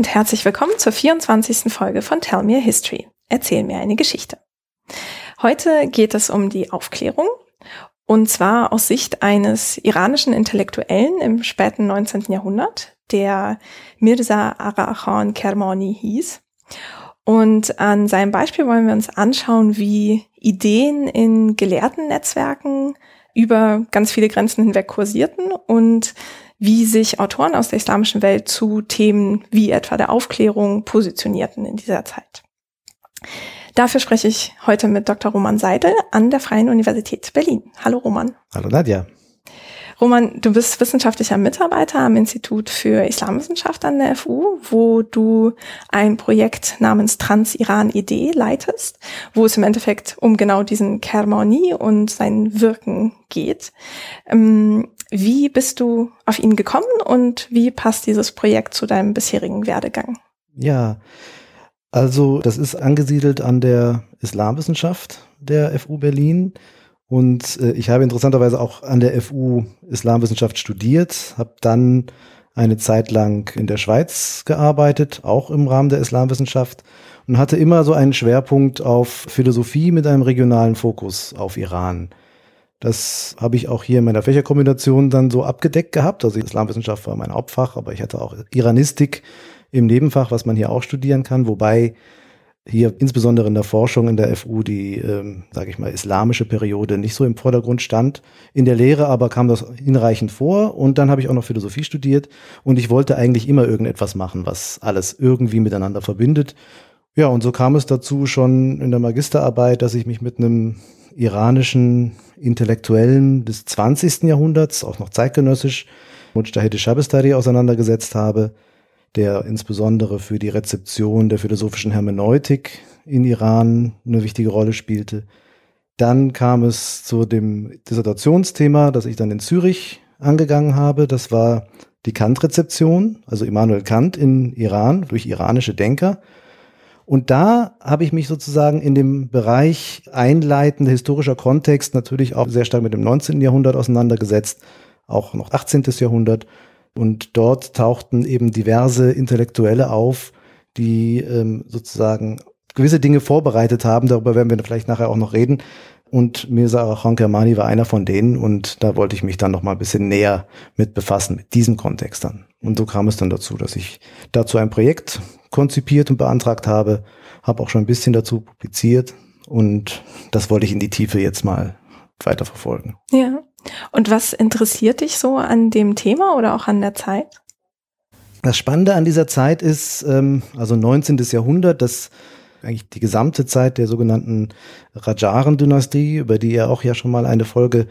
und herzlich willkommen zur 24. Folge von Tell Me a History. Erzähl mir eine Geschichte. Heute geht es um die Aufklärung und zwar aus Sicht eines iranischen Intellektuellen im späten 19. Jahrhundert, der Mirza Arachan Kermani hieß. Und an seinem Beispiel wollen wir uns anschauen, wie Ideen in gelehrten Netzwerken über ganz viele Grenzen hinweg kursierten und wie sich Autoren aus der islamischen Welt zu Themen wie etwa der Aufklärung positionierten in dieser Zeit. Dafür spreche ich heute mit Dr. Roman Seidel an der Freien Universität Berlin. Hallo Roman. Hallo Nadja. Roman, du bist wissenschaftlicher Mitarbeiter am Institut für Islamwissenschaft an der FU, wo du ein Projekt namens Trans-Iran-Idee leitest, wo es im Endeffekt um genau diesen Kermani und sein Wirken geht. Ähm, wie bist du auf ihn gekommen und wie passt dieses Projekt zu deinem bisherigen Werdegang? Ja, also das ist angesiedelt an der Islamwissenschaft der FU Berlin und äh, ich habe interessanterweise auch an der FU Islamwissenschaft studiert, habe dann eine Zeit lang in der Schweiz gearbeitet, auch im Rahmen der Islamwissenschaft und hatte immer so einen Schwerpunkt auf Philosophie mit einem regionalen Fokus auf Iran. Das habe ich auch hier in meiner Fächerkombination dann so abgedeckt gehabt. Also Islamwissenschaft war mein Hauptfach, aber ich hatte auch Iranistik im Nebenfach, was man hier auch studieren kann, wobei hier insbesondere in der Forschung in der FU die, ähm, sage ich mal, islamische Periode nicht so im Vordergrund stand. In der Lehre aber kam das hinreichend vor und dann habe ich auch noch Philosophie studiert und ich wollte eigentlich immer irgendetwas machen, was alles irgendwie miteinander verbindet. Ja, und so kam es dazu schon in der Magisterarbeit, dass ich mich mit einem iranischen Intellektuellen des 20. Jahrhunderts, auch noch zeitgenössisch, Mujtahid Shabestari auseinandergesetzt habe der insbesondere für die Rezeption der philosophischen Hermeneutik in Iran eine wichtige Rolle spielte. Dann kam es zu dem Dissertationsthema, das ich dann in Zürich angegangen habe. Das war die Kant-Rezeption, also Immanuel Kant in Iran durch iranische Denker. Und da habe ich mich sozusagen in dem Bereich einleitender historischer Kontext natürlich auch sehr stark mit dem 19. Jahrhundert auseinandergesetzt, auch noch 18. Jahrhundert und dort tauchten eben diverse Intellektuelle auf, die ähm, sozusagen gewisse Dinge vorbereitet haben. Darüber werden wir vielleicht nachher auch noch reden. Und Mirza Arachan Kermani war einer von denen und da wollte ich mich dann noch mal ein bisschen näher mit befassen, mit diesem Kontext dann. Und so kam es dann dazu, dass ich dazu ein Projekt konzipiert und beantragt habe, habe auch schon ein bisschen dazu publiziert und das wollte ich in die Tiefe jetzt mal weiter verfolgen. Ja. Und was interessiert dich so an dem Thema oder auch an der Zeit? Das Spannende an dieser Zeit ist, ähm, also 19. Jahrhundert, das eigentlich die gesamte Zeit der sogenannten Rajaren-Dynastie, über die ihr auch ja schon mal eine Folge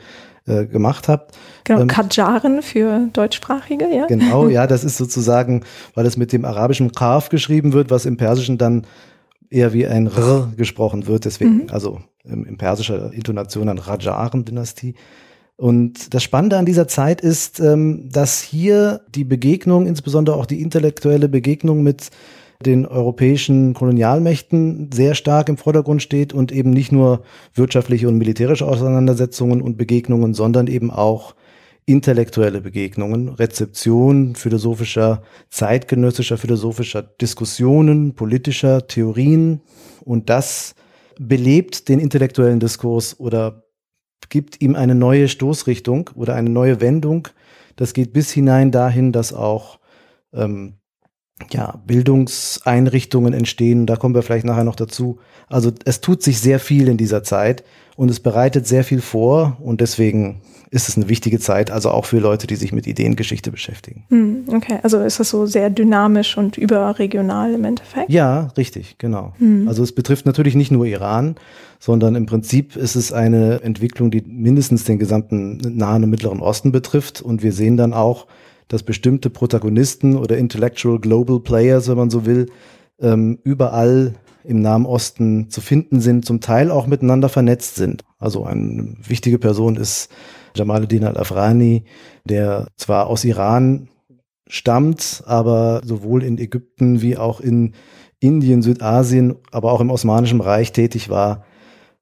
äh, gemacht habt. Genau, ähm, Kajaren für Deutschsprachige, ja. Genau, ja, das ist sozusagen, weil es mit dem arabischen Kaf geschrieben wird, was im Persischen dann eher wie ein R gesprochen wird, deswegen, mhm. also ähm, in persischer Intonation an Rajaren-Dynastie. Und das Spannende an dieser Zeit ist, ähm, dass hier die Begegnung, insbesondere auch die intellektuelle Begegnung mit den europäischen Kolonialmächten sehr stark im Vordergrund steht und eben nicht nur wirtschaftliche und militärische Auseinandersetzungen und Begegnungen, sondern eben auch intellektuelle Begegnungen, Rezeption philosophischer, zeitgenössischer philosophischer Diskussionen, politischer Theorien und das belebt den intellektuellen Diskurs oder gibt ihm eine neue Stoßrichtung oder eine neue Wendung. Das geht bis hinein dahin, dass auch ähm, ja, Bildungseinrichtungen entstehen. Da kommen wir vielleicht nachher noch dazu. Also es tut sich sehr viel in dieser Zeit und es bereitet sehr viel vor und deswegen ist es eine wichtige Zeit, also auch für Leute, die sich mit Ideengeschichte beschäftigen. Hm, okay, also ist das so sehr dynamisch und überregional im Endeffekt? Ja, richtig, genau. Hm. Also es betrifft natürlich nicht nur Iran, sondern im Prinzip ist es eine Entwicklung, die mindestens den gesamten Nahen und Mittleren Osten betrifft. Und wir sehen dann auch, dass bestimmte Protagonisten oder Intellectual Global Players, wenn man so will, ähm, überall im Nahen Osten zu finden sind, zum Teil auch miteinander vernetzt sind. Also eine wichtige Person ist Jamaluddin al-Afrani, der zwar aus Iran stammt, aber sowohl in Ägypten wie auch in Indien, Südasien, aber auch im Osmanischen Reich tätig war.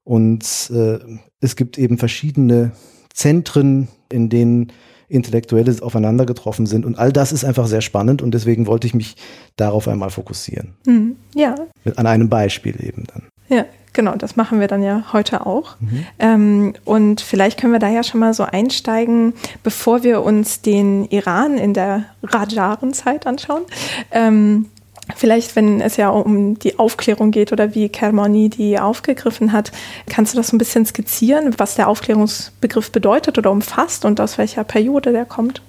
Und äh, es gibt eben verschiedene Zentren, in denen Intellektuelle aufeinander getroffen sind. Und all das ist einfach sehr spannend und deswegen wollte ich mich darauf einmal fokussieren. Mhm. Ja. Mit, an einem Beispiel eben dann. Ja, genau, das machen wir dann ja heute auch. Mhm. Ähm, und vielleicht können wir da ja schon mal so einsteigen, bevor wir uns den Iran in der Rajaren-Zeit anschauen. Ähm, Vielleicht, wenn es ja um die Aufklärung geht oder wie Kermoni die aufgegriffen hat, kannst du das so ein bisschen skizzieren, was der Aufklärungsbegriff bedeutet oder umfasst und aus welcher Periode der kommt?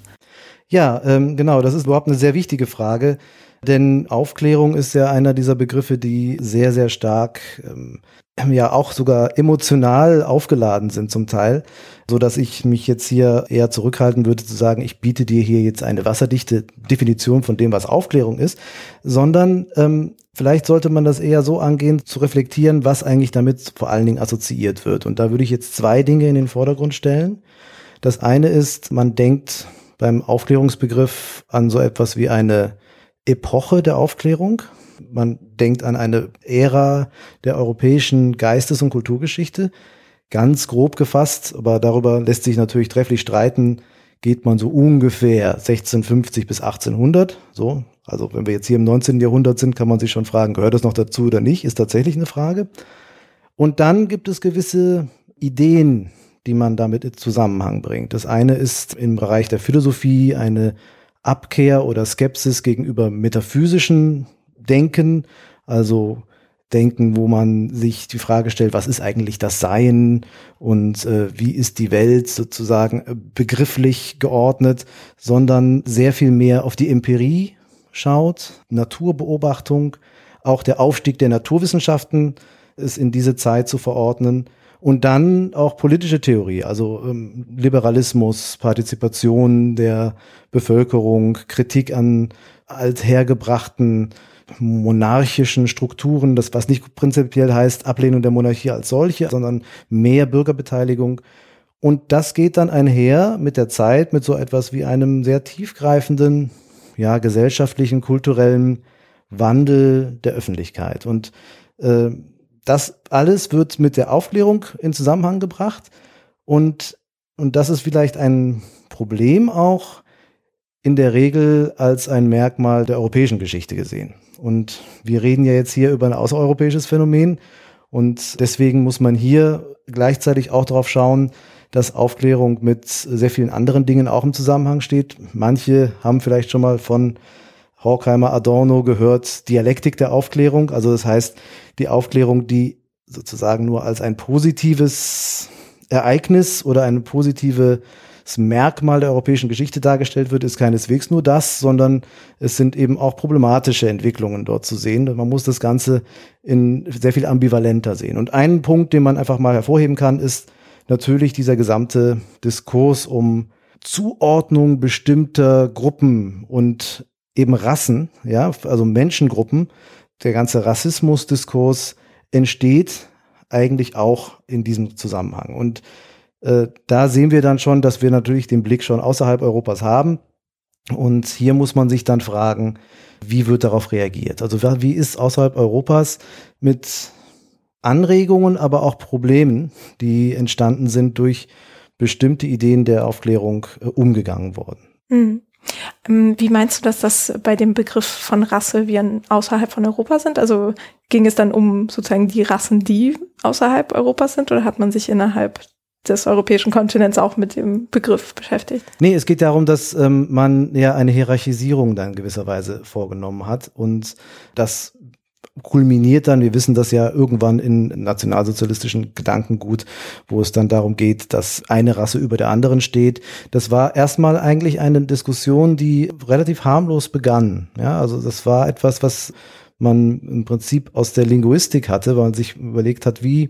Ja, ähm, genau, das ist überhaupt eine sehr wichtige Frage, denn Aufklärung ist ja einer dieser Begriffe, die sehr, sehr stark ähm, ja auch sogar emotional aufgeladen sind zum Teil, so dass ich mich jetzt hier eher zurückhalten würde zu sagen, ich biete dir hier jetzt eine wasserdichte Definition von dem, was Aufklärung ist, sondern ähm, vielleicht sollte man das eher so angehen, zu reflektieren, was eigentlich damit vor allen Dingen assoziiert wird. Und da würde ich jetzt zwei Dinge in den Vordergrund stellen. Das eine ist, man denkt beim Aufklärungsbegriff an so etwas wie eine Epoche der Aufklärung. Man denkt an eine Ära der europäischen Geistes- und Kulturgeschichte. Ganz grob gefasst, aber darüber lässt sich natürlich trefflich streiten, geht man so ungefähr 1650 bis 1800. So, also wenn wir jetzt hier im 19. Jahrhundert sind, kann man sich schon fragen, gehört das noch dazu oder nicht? Ist tatsächlich eine Frage. Und dann gibt es gewisse Ideen, die man damit in Zusammenhang bringt. Das eine ist im Bereich der Philosophie eine Abkehr oder Skepsis gegenüber metaphysischen Denken, also Denken, wo man sich die Frage stellt, was ist eigentlich das Sein und äh, wie ist die Welt sozusagen äh, begrifflich geordnet, sondern sehr viel mehr auf die Empirie schaut, Naturbeobachtung, auch der Aufstieg der Naturwissenschaften ist in diese Zeit zu verordnen und dann auch politische Theorie, also ähm, Liberalismus, Partizipation der Bevölkerung, Kritik an althergebrachten monarchischen Strukturen, das was nicht prinzipiell heißt Ablehnung der Monarchie als solche, sondern mehr Bürgerbeteiligung. Und das geht dann einher mit der Zeit, mit so etwas wie einem sehr tiefgreifenden, ja, gesellschaftlichen, kulturellen Wandel der Öffentlichkeit. Und äh, das alles wird mit der Aufklärung in Zusammenhang gebracht. Und, und das ist vielleicht ein Problem auch in der Regel als ein Merkmal der europäischen Geschichte gesehen. Und wir reden ja jetzt hier über ein außereuropäisches Phänomen. Und deswegen muss man hier gleichzeitig auch darauf schauen, dass Aufklärung mit sehr vielen anderen Dingen auch im Zusammenhang steht. Manche haben vielleicht schon mal von Horkheimer Adorno gehört, Dialektik der Aufklärung. Also das heißt, die Aufklärung, die sozusagen nur als ein positives Ereignis oder ein positives Merkmal der europäischen Geschichte dargestellt wird, ist keineswegs nur das, sondern es sind eben auch problematische Entwicklungen dort zu sehen. Man muss das Ganze in sehr viel ambivalenter sehen. Und ein Punkt, den man einfach mal hervorheben kann, ist natürlich dieser gesamte Diskurs um Zuordnung bestimmter Gruppen und eben Rassen, ja, also Menschengruppen, der ganze Rassismusdiskurs entsteht eigentlich auch in diesem Zusammenhang. Und äh, da sehen wir dann schon, dass wir natürlich den Blick schon außerhalb Europas haben. Und hier muss man sich dann fragen, wie wird darauf reagiert? Also wie ist außerhalb Europas mit Anregungen, aber auch Problemen, die entstanden sind durch bestimmte Ideen der Aufklärung äh, umgegangen worden? Mhm. Ähm, wie meinst du, dass das bei dem Begriff von Rasse wir außerhalb von Europa sind? Also ging es dann um sozusagen die Rassen, die außerhalb Europas sind, oder hat man sich innerhalb des europäischen Kontinents auch mit dem Begriff beschäftigt? Nee, es geht darum, dass ähm, man ja eine Hierarchisierung dann gewisserweise vorgenommen hat und das kulminiert dann, wir wissen das ja irgendwann in nationalsozialistischen Gedankengut, wo es dann darum geht, dass eine Rasse über der anderen steht. Das war erstmal eigentlich eine Diskussion, die relativ harmlos begann. Ja, also das war etwas, was man im Prinzip aus der Linguistik hatte, weil man sich überlegt hat, wie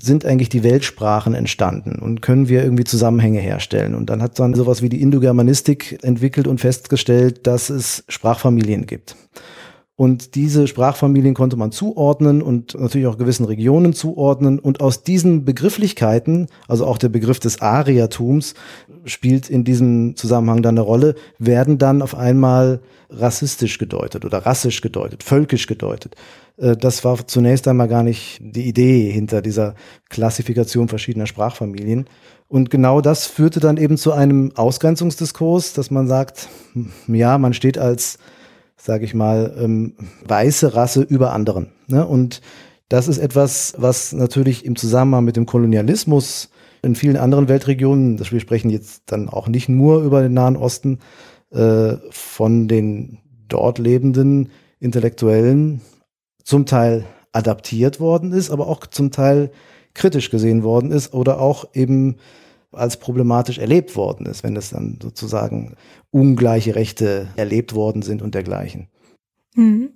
sind eigentlich die Weltsprachen entstanden und können wir irgendwie Zusammenhänge herstellen? Und dann hat man sowas wie die Indogermanistik entwickelt und festgestellt, dass es Sprachfamilien gibt. Und diese Sprachfamilien konnte man zuordnen und natürlich auch gewissen Regionen zuordnen. Und aus diesen Begrifflichkeiten, also auch der Begriff des Ariatums, spielt in diesem Zusammenhang dann eine Rolle, werden dann auf einmal rassistisch gedeutet oder rassisch gedeutet, völkisch gedeutet. Äh, das war zunächst einmal gar nicht die Idee hinter dieser Klassifikation verschiedener Sprachfamilien. Und genau das führte dann eben zu einem Ausgrenzungsdiskurs, dass man sagt, hm, ja, man steht als sage ich mal, ähm, weiße Rasse über anderen. Ne? Und das ist etwas, was natürlich im Zusammenhang mit dem Kolonialismus in vielen anderen Weltregionen, wir sprechen jetzt dann auch nicht nur über den Nahen Osten, äh, von den dort lebenden Intellektuellen zum Teil adaptiert worden ist, aber auch zum Teil kritisch gesehen worden ist oder auch eben als problematisch erlebt worden ist, wenn es dann sozusagen ungleiche Rechte erlebt worden sind und dergleichen. Mhm.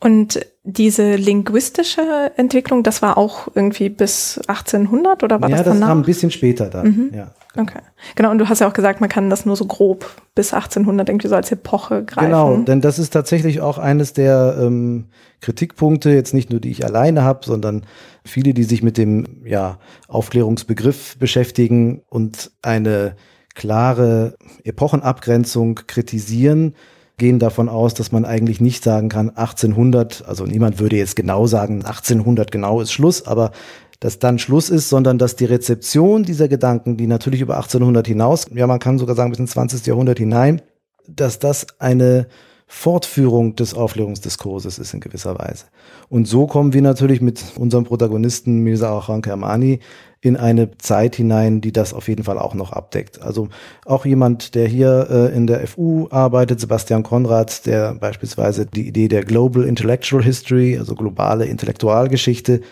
Und diese linguistische Entwicklung, das war auch irgendwie bis 1800 oder war ja, das danach? Ja, das kam ein bisschen später dann. Mhm. Ja. Okay. Genau, und du hast ja auch gesagt, man kann das nur so grob bis 1800 irgendwie so als Epoche greifen. Genau, denn das ist tatsächlich auch eines der ähm, Kritikpunkte, jetzt nicht nur die ich alleine habe, sondern viele, die sich mit dem ja, Aufklärungsbegriff beschäftigen und eine klare Epochenabgrenzung kritisieren, gehen davon aus, dass man eigentlich nicht sagen kann 1800, also niemand würde jetzt genau sagen 1800 genau ist Schluss, aber dass dann Schluss ist, sondern dass die Rezeption dieser Gedanken, die natürlich über 1800 hinaus, ja man kann sogar sagen bis ins 20. Jahrhundert hinein, dass das eine Fortführung des Aufklärungsdiskurses ist in gewisser Weise. Und so kommen wir natürlich mit unserem Protagonisten Mirza Orhan Kermani in eine Zeit hinein, die das auf jeden Fall auch noch abdeckt. Also auch jemand, der hier äh, in der FU arbeitet, Sebastian Konrad, der beispielsweise die Idee der Global Intellectual History, also globale Intellektualgeschichte,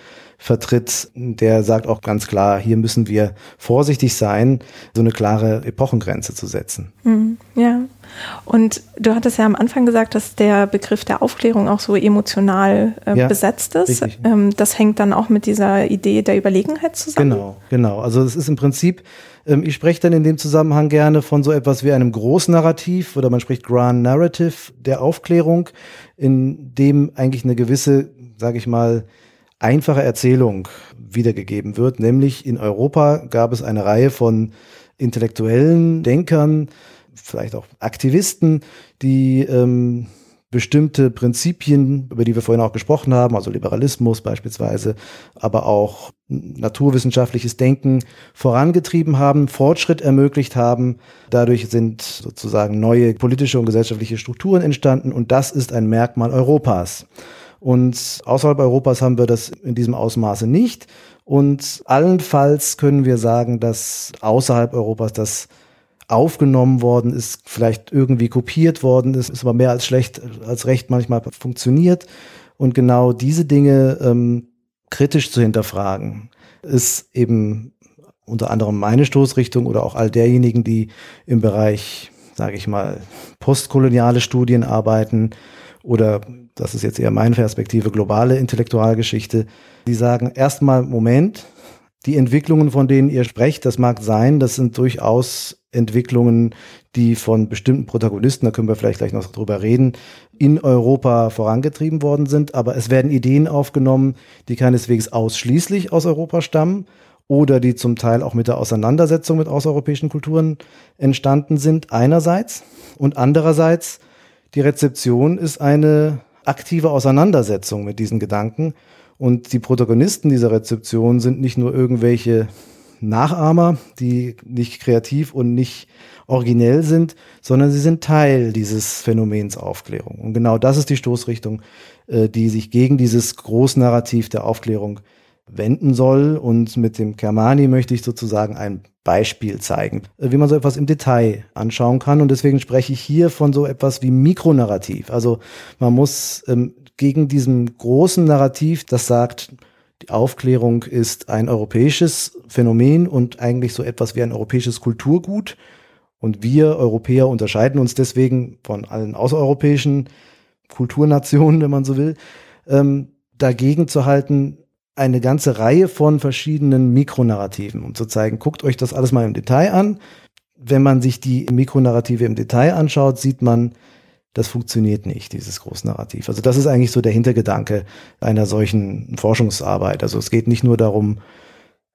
vertritt, der sagt auch ganz klar, hier müssen wir vorsichtig sein, so eine klare Epochengrenze zu setzen. Mhm, ja. Und du hattest ja am Anfang gesagt, dass der Begriff der Aufklärung auch so emotional äh, ja, besetzt ist. Ähm, das hängt dann auch mit dieser Idee der Überlegenheit zusammen. Genau, genau. Also es ist im Prinzip, ähm, ich spreche dann in dem Zusammenhang gerne von so etwas wie einem Großnarrativ oder man spricht Grand Narrative der Aufklärung, in dem eigentlich eine gewisse, sage ich mal, einfache Erzählung wiedergegeben wird, nämlich in Europa gab es eine Reihe von intellektuellen Denkern, vielleicht auch Aktivisten, die ähm, bestimmte Prinzipien, über die wir vorhin auch gesprochen haben, also Liberalismus beispielsweise, aber auch naturwissenschaftliches Denken vorangetrieben haben, Fortschritt ermöglicht haben. Dadurch sind sozusagen neue politische und gesellschaftliche Strukturen entstanden und das ist ein Merkmal Europas. Und außerhalb Europas haben wir das in diesem Ausmaße nicht. Und allenfalls können wir sagen, dass außerhalb Europas das aufgenommen worden ist, vielleicht irgendwie kopiert worden ist, ist aber mehr als schlecht, als recht manchmal funktioniert. Und genau diese Dinge ähm, kritisch zu hinterfragen, ist eben unter anderem meine Stoßrichtung oder auch all derjenigen, die im Bereich, sage ich mal, postkoloniale Studien arbeiten oder das ist jetzt eher meine Perspektive, globale Intellektualgeschichte, die sagen erstmal, Moment, die Entwicklungen, von denen ihr sprecht, das mag sein, das sind durchaus Entwicklungen, die von bestimmten Protagonisten, da können wir vielleicht gleich noch drüber reden, in Europa vorangetrieben worden sind. Aber es werden Ideen aufgenommen, die keineswegs ausschließlich aus Europa stammen oder die zum Teil auch mit der Auseinandersetzung mit außereuropäischen Kulturen entstanden sind, einerseits. Und andererseits, die Rezeption ist eine aktive Auseinandersetzung mit diesen Gedanken. Und die Protagonisten dieser Rezeption sind nicht nur irgendwelche Nachahmer, die nicht kreativ und nicht originell sind, sondern sie sind Teil dieses Phänomens Aufklärung. Und genau das ist die Stoßrichtung, äh, die sich gegen dieses Großnarrativ der Aufklärung wenden soll. Und mit dem Kermani möchte ich sozusagen ein Beispiel zeigen, äh, wie man so etwas im Detail anschauen kann. Und deswegen spreche ich hier von so etwas wie Mikronarrativ. Also man muss ähm, gegen diesem großen Narrativ, das sagt, die Aufklärung ist ein europäisches Phänomen und eigentlich so etwas wie ein europäisches Kulturgut. Und wir Europäer unterscheiden uns deswegen von allen außereuropäischen Kulturnationen, wenn man so will, ähm, dagegen zu halten, eine ganze Reihe von verschiedenen Mikronarrativen, um zu zeigen, guckt euch das alles mal im Detail an. Wenn man sich die Mikronarrative im Detail anschaut, sieht man, das funktioniert nicht, dieses Großnarrativ. Also das ist eigentlich so der Hintergedanke einer solchen Forschungsarbeit. Also es geht nicht nur darum,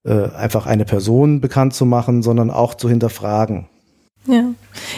äh, einfach eine Person bekannt zu machen, sondern auch zu hinterfragen. Ja.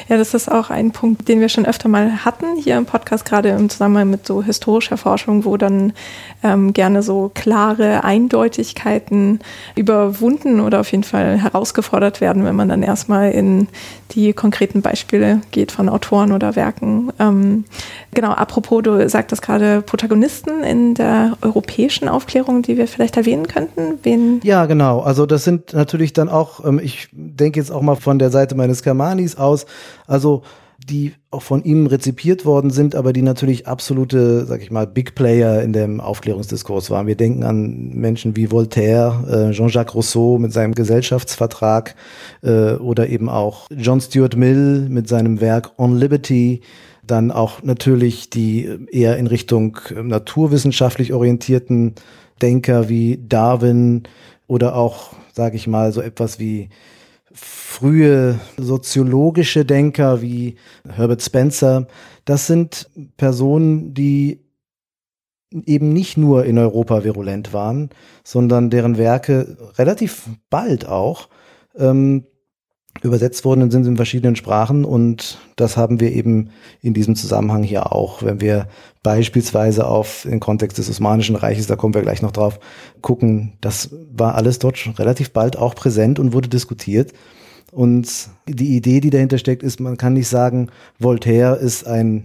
ja, das ist auch ein Punkt, den wir schon öfter mal hatten hier im Podcast, gerade im Zusammenhang mit so historischer Forschung, wo dann ähm, gerne so klare Eindeutigkeiten überwunden oder auf jeden Fall herausgefordert werden, wenn man dann erstmal in die konkreten Beispiele geht von Autoren oder Werken. Ähm, genau, apropos, du sagtest gerade Protagonisten in der europäischen Aufklärung, die wir vielleicht erwähnen könnten. Wen? Ja, genau. Also das sind natürlich dann auch, ähm, ich denke jetzt auch mal von der Seite meines Germanis aus, also die auch von ihm rezipiert worden sind, aber die natürlich absolute, sag ich mal, Big Player in dem Aufklärungsdiskurs waren. Wir denken an Menschen wie Voltaire, äh, Jean-Jacques Rousseau mit seinem Gesellschaftsvertrag äh, oder eben auch John Stuart Mill mit seinem Werk On Liberty. Dann auch natürlich die eher in Richtung naturwissenschaftlich orientierten Denker wie Darwin oder auch, sage ich mal, so etwas wie frühe soziologische Denker wie Herbert Spencer, das sind Personen, die eben nicht nur in Europa virulent waren, sondern deren Werke relativ bald auch ähm, übersetzt worden sind in verschiedenen Sprachen und das haben wir eben in diesem Zusammenhang hier auch, wenn wir beispielsweise auf den Kontext des Osmanischen Reiches, da kommen wir gleich noch drauf, gucken, das war alles dort schon relativ bald auch präsent und wurde diskutiert. Und die Idee, die dahinter steckt, ist, man kann nicht sagen, Voltaire ist ein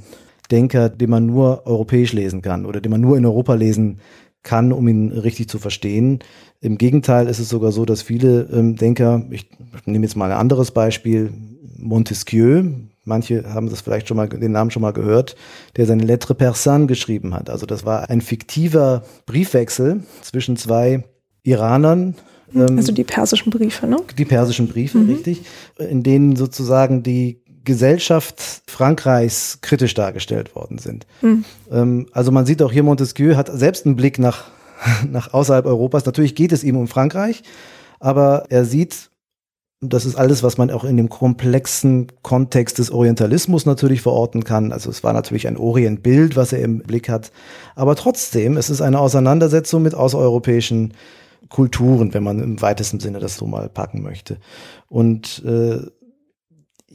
Denker, den man nur europäisch lesen kann oder den man nur in Europa lesen kann, um ihn richtig zu verstehen. Im Gegenteil ist es sogar so, dass viele ähm, Denker, ich nehme jetzt mal ein anderes Beispiel, Montesquieu, manche haben das vielleicht schon mal, den Namen schon mal gehört, der seine Lettre Persane geschrieben hat. Also das war ein fiktiver Briefwechsel zwischen zwei Iranern, ähm, also die persischen Briefe, ne? Die persischen Briefe, mhm. richtig, in denen sozusagen die Gesellschaft Frankreichs kritisch dargestellt worden sind. Mhm. Ähm, also man sieht auch hier, Montesquieu hat selbst einen Blick nach, nach außerhalb Europas. Natürlich geht es ihm um Frankreich, aber er sieht, das ist alles, was man auch in dem komplexen Kontext des Orientalismus natürlich verorten kann. Also es war natürlich ein Orientbild, was er im Blick hat. Aber trotzdem, es ist eine Auseinandersetzung mit außereuropäischen Kulturen, wenn man im weitesten Sinne das so mal packen möchte. Und äh,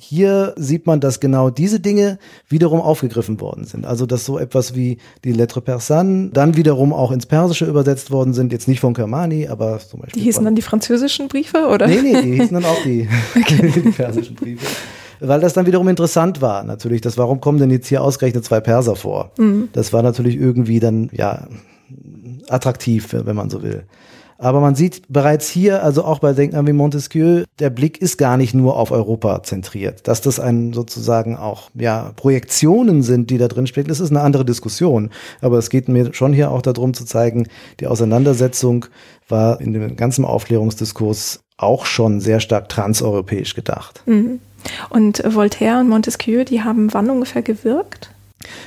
hier sieht man, dass genau diese Dinge wiederum aufgegriffen worden sind. Also dass so etwas wie die Lettre Persane dann wiederum auch ins Persische übersetzt worden sind. Jetzt nicht von Kermani, aber zum Beispiel. Die hießen dann die französischen Briefe, oder? Nee, nee, die hießen dann auch die, die persischen Briefe. Weil das dann wiederum interessant war, natürlich. Das, warum kommen denn jetzt hier ausgerechnet zwei Perser vor? Mhm. Das war natürlich irgendwie dann, ja, attraktiv, wenn man so will. Aber man sieht bereits hier, also auch bei Denkern wie Montesquieu, der Blick ist gar nicht nur auf Europa zentriert. Dass das ein sozusagen auch, ja, Projektionen sind, die da drin spielen, das ist eine andere Diskussion. Aber es geht mir schon hier auch darum zu zeigen, die Auseinandersetzung war in dem ganzen Aufklärungsdiskurs auch schon sehr stark transeuropäisch gedacht. Mhm. Und Voltaire und Montesquieu, die haben wann ungefähr gewirkt?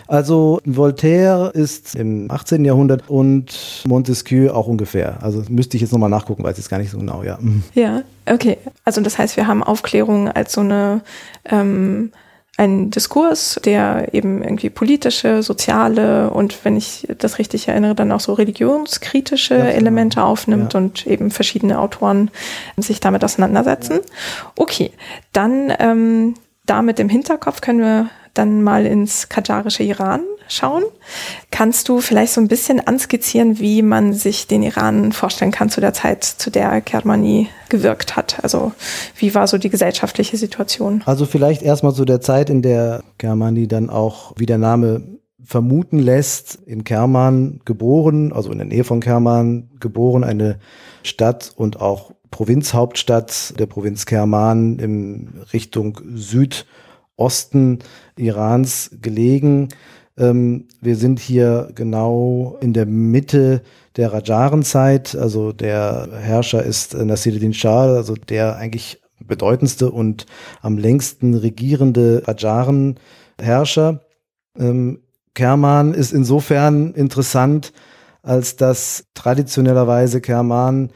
Also Voltaire ist im 18. Jahrhundert und Montesquieu auch ungefähr. Also müsste ich jetzt nochmal nachgucken, weiß jetzt gar nicht so genau, ja. Mhm. Ja, okay. Also das heißt, wir haben Aufklärung als so eine ähm, ein Diskurs, der eben irgendwie politische, soziale und wenn ich das richtig erinnere, dann auch so religionskritische ja, genau. Elemente aufnimmt ja. und eben verschiedene Autoren sich damit auseinandersetzen. Okay, dann ähm, da mit dem Hinterkopf können wir dann mal ins kadjarische Iran schauen. Kannst du vielleicht so ein bisschen anskizzieren, wie man sich den Iran vorstellen kann zu der Zeit, zu der Kermani gewirkt hat? Also wie war so die gesellschaftliche Situation? Also vielleicht erstmal zu der Zeit, in der Kermani dann auch, wie der Name vermuten lässt, in Kerman geboren, also in der Nähe von Kerman geboren, eine Stadt und auch Provinzhauptstadt der Provinz Kerman in Richtung Süd Osten Irans gelegen. Ähm, wir sind hier genau in der Mitte der Rajarenzeit. Also der Herrscher ist Nasiruddin Shah, also der eigentlich bedeutendste und am längsten regierende Rajaren-Herrscher. Ähm, Kerman ist insofern interessant, als dass traditionellerweise Kerman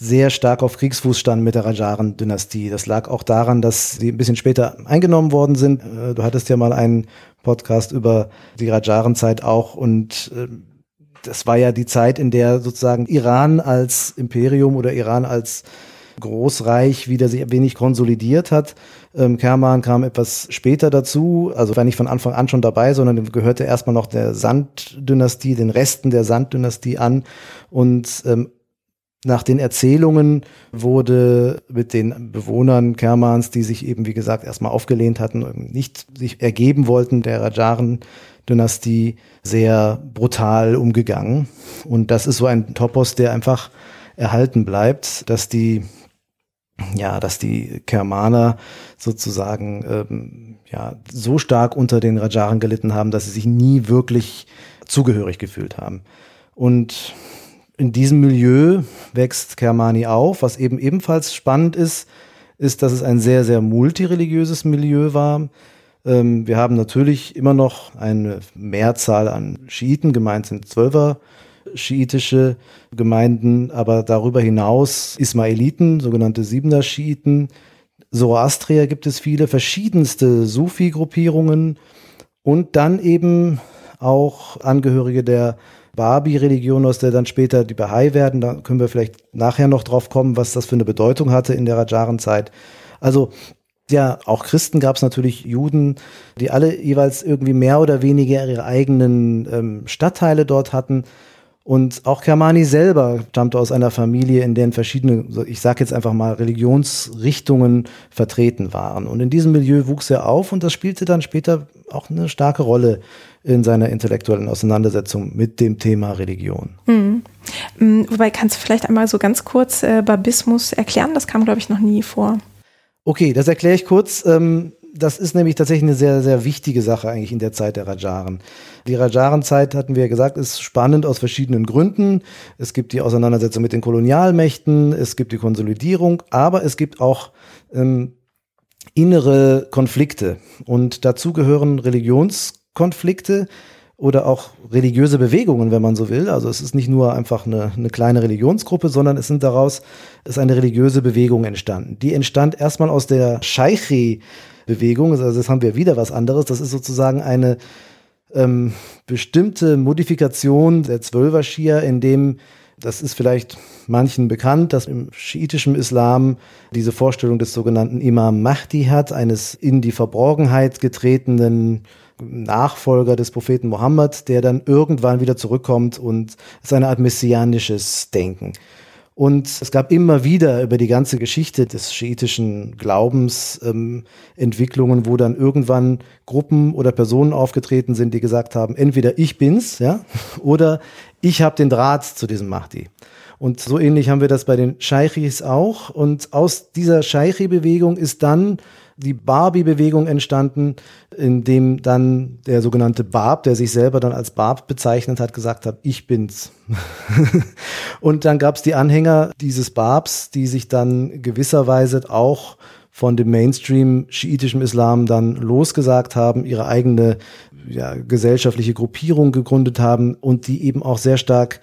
sehr stark auf Kriegsfuß standen mit der Rajaren-Dynastie. Das lag auch daran, dass sie ein bisschen später eingenommen worden sind. Äh, du hattest ja mal einen Podcast über die Rajaren-Zeit auch und äh, das war ja die Zeit, in der sozusagen Iran als Imperium oder Iran als Großreich wieder sich ein wenig konsolidiert hat. Ähm, Kerman kam etwas später dazu, also war nicht von Anfang an schon dabei, sondern gehörte erstmal noch der Sand-Dynastie, den Resten der Sand-Dynastie an. Und ähm, nach den Erzählungen wurde mit den Bewohnern Kermans, die sich eben, wie gesagt, erstmal aufgelehnt hatten und nicht sich ergeben wollten, der Rajaren-Dynastie, sehr brutal umgegangen. Und das ist so ein Topos, der einfach erhalten bleibt, dass die ja, dass die Kermaner sozusagen ähm, ja so stark unter den Rajaren gelitten haben, dass sie sich nie wirklich zugehörig gefühlt haben. Und in diesem Milieu wächst Kermani auf. Was eben ebenfalls spannend ist, ist, dass es ein sehr, sehr multireligiöses Milieu war. Ähm, wir haben natürlich immer noch eine Mehrzahl an Schiiten, gemeint sind Zwölfer schiitische Gemeinden, aber darüber hinaus Ismailiten, sogenannte Siebener Schiiten, Zoroastrier gibt es viele, verschiedenste Sufi-Gruppierungen und dann eben auch Angehörige der Babi-Religion, aus der dann später die Bahai werden. Da können wir vielleicht nachher noch drauf kommen, was das für eine Bedeutung hatte in der Rajaren-Zeit. Also ja, auch Christen gab es natürlich Juden, die alle jeweils irgendwie mehr oder weniger ihre eigenen ähm, Stadtteile dort hatten. Und auch Kermani selber stammte aus einer Familie, in der verschiedene, ich sage jetzt einfach mal, Religionsrichtungen vertreten waren. Und in diesem Milieu wuchs er auf und das spielte dann später auch eine starke Rolle in seiner intellektuellen Auseinandersetzung mit dem Thema Religion. Mhm. Wobei kannst du vielleicht einmal so ganz kurz äh, Babismus erklären? Das kam, glaube ich, noch nie vor. Okay, das erkläre ich kurz. Ähm, das ist nämlich tatsächlich eine sehr, sehr wichtige Sache eigentlich in der Zeit der Rajaren. Die Rajaren-Zeit, hatten wir ja gesagt, ist spannend aus verschiedenen Gründen. Es gibt die Auseinandersetzung mit den Kolonialmächten, es gibt die Konsolidierung, aber es gibt auch ähm, innere Konflikte. Und dazu gehören Religionskonflikte oder auch religiöse Bewegungen, wenn man so will. Also es ist nicht nur einfach eine, eine kleine Religionsgruppe, sondern es sind daraus ist eine religiöse Bewegung entstanden. Die entstand erstmal aus der Scheichi Bewegung. Also das haben wir wieder was anderes. Das ist sozusagen eine ähm, bestimmte Modifikation der Zwölfer Schia, in dem das ist vielleicht manchen bekannt, dass im schiitischen Islam diese Vorstellung des sogenannten Imam Mahdi hat, eines in die Verborgenheit getretenen Nachfolger des Propheten Mohammed, der dann irgendwann wieder zurückkommt und es ist eine Art messianisches Denken. Und es gab immer wieder über die ganze Geschichte des schiitischen Glaubens ähm, Entwicklungen, wo dann irgendwann Gruppen oder Personen aufgetreten sind, die gesagt haben, entweder ich bin's, ja, oder ich habe den Draht zu diesem Mahdi. Und so ähnlich haben wir das bei den Scheichis auch. Und aus dieser Scheichi-Bewegung ist dann die Barbie-Bewegung entstanden, in dem dann der sogenannte Barb, der sich selber dann als Barb bezeichnet hat, gesagt hat, ich bin's. und dann gab es die Anhänger dieses Barbs, die sich dann gewisserweise auch von dem Mainstream schiitischen Islam dann losgesagt haben, ihre eigene ja, gesellschaftliche Gruppierung gegründet haben und die eben auch sehr stark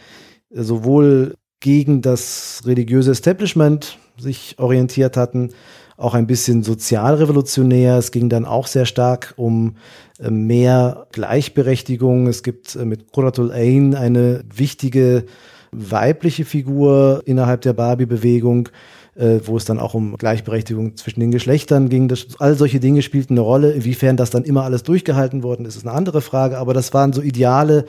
sowohl gegen das religiöse Establishment sich orientiert hatten, auch ein bisschen sozialrevolutionär. Es ging dann auch sehr stark um äh, mehr Gleichberechtigung. Es gibt äh, mit Quratul Ain eine wichtige weibliche Figur innerhalb der Barbie-Bewegung, äh, wo es dann auch um Gleichberechtigung zwischen den Geschlechtern ging. Das, all solche Dinge spielten eine Rolle. Inwiefern das dann immer alles durchgehalten worden ist, ist eine andere Frage. Aber das waren so Ideale,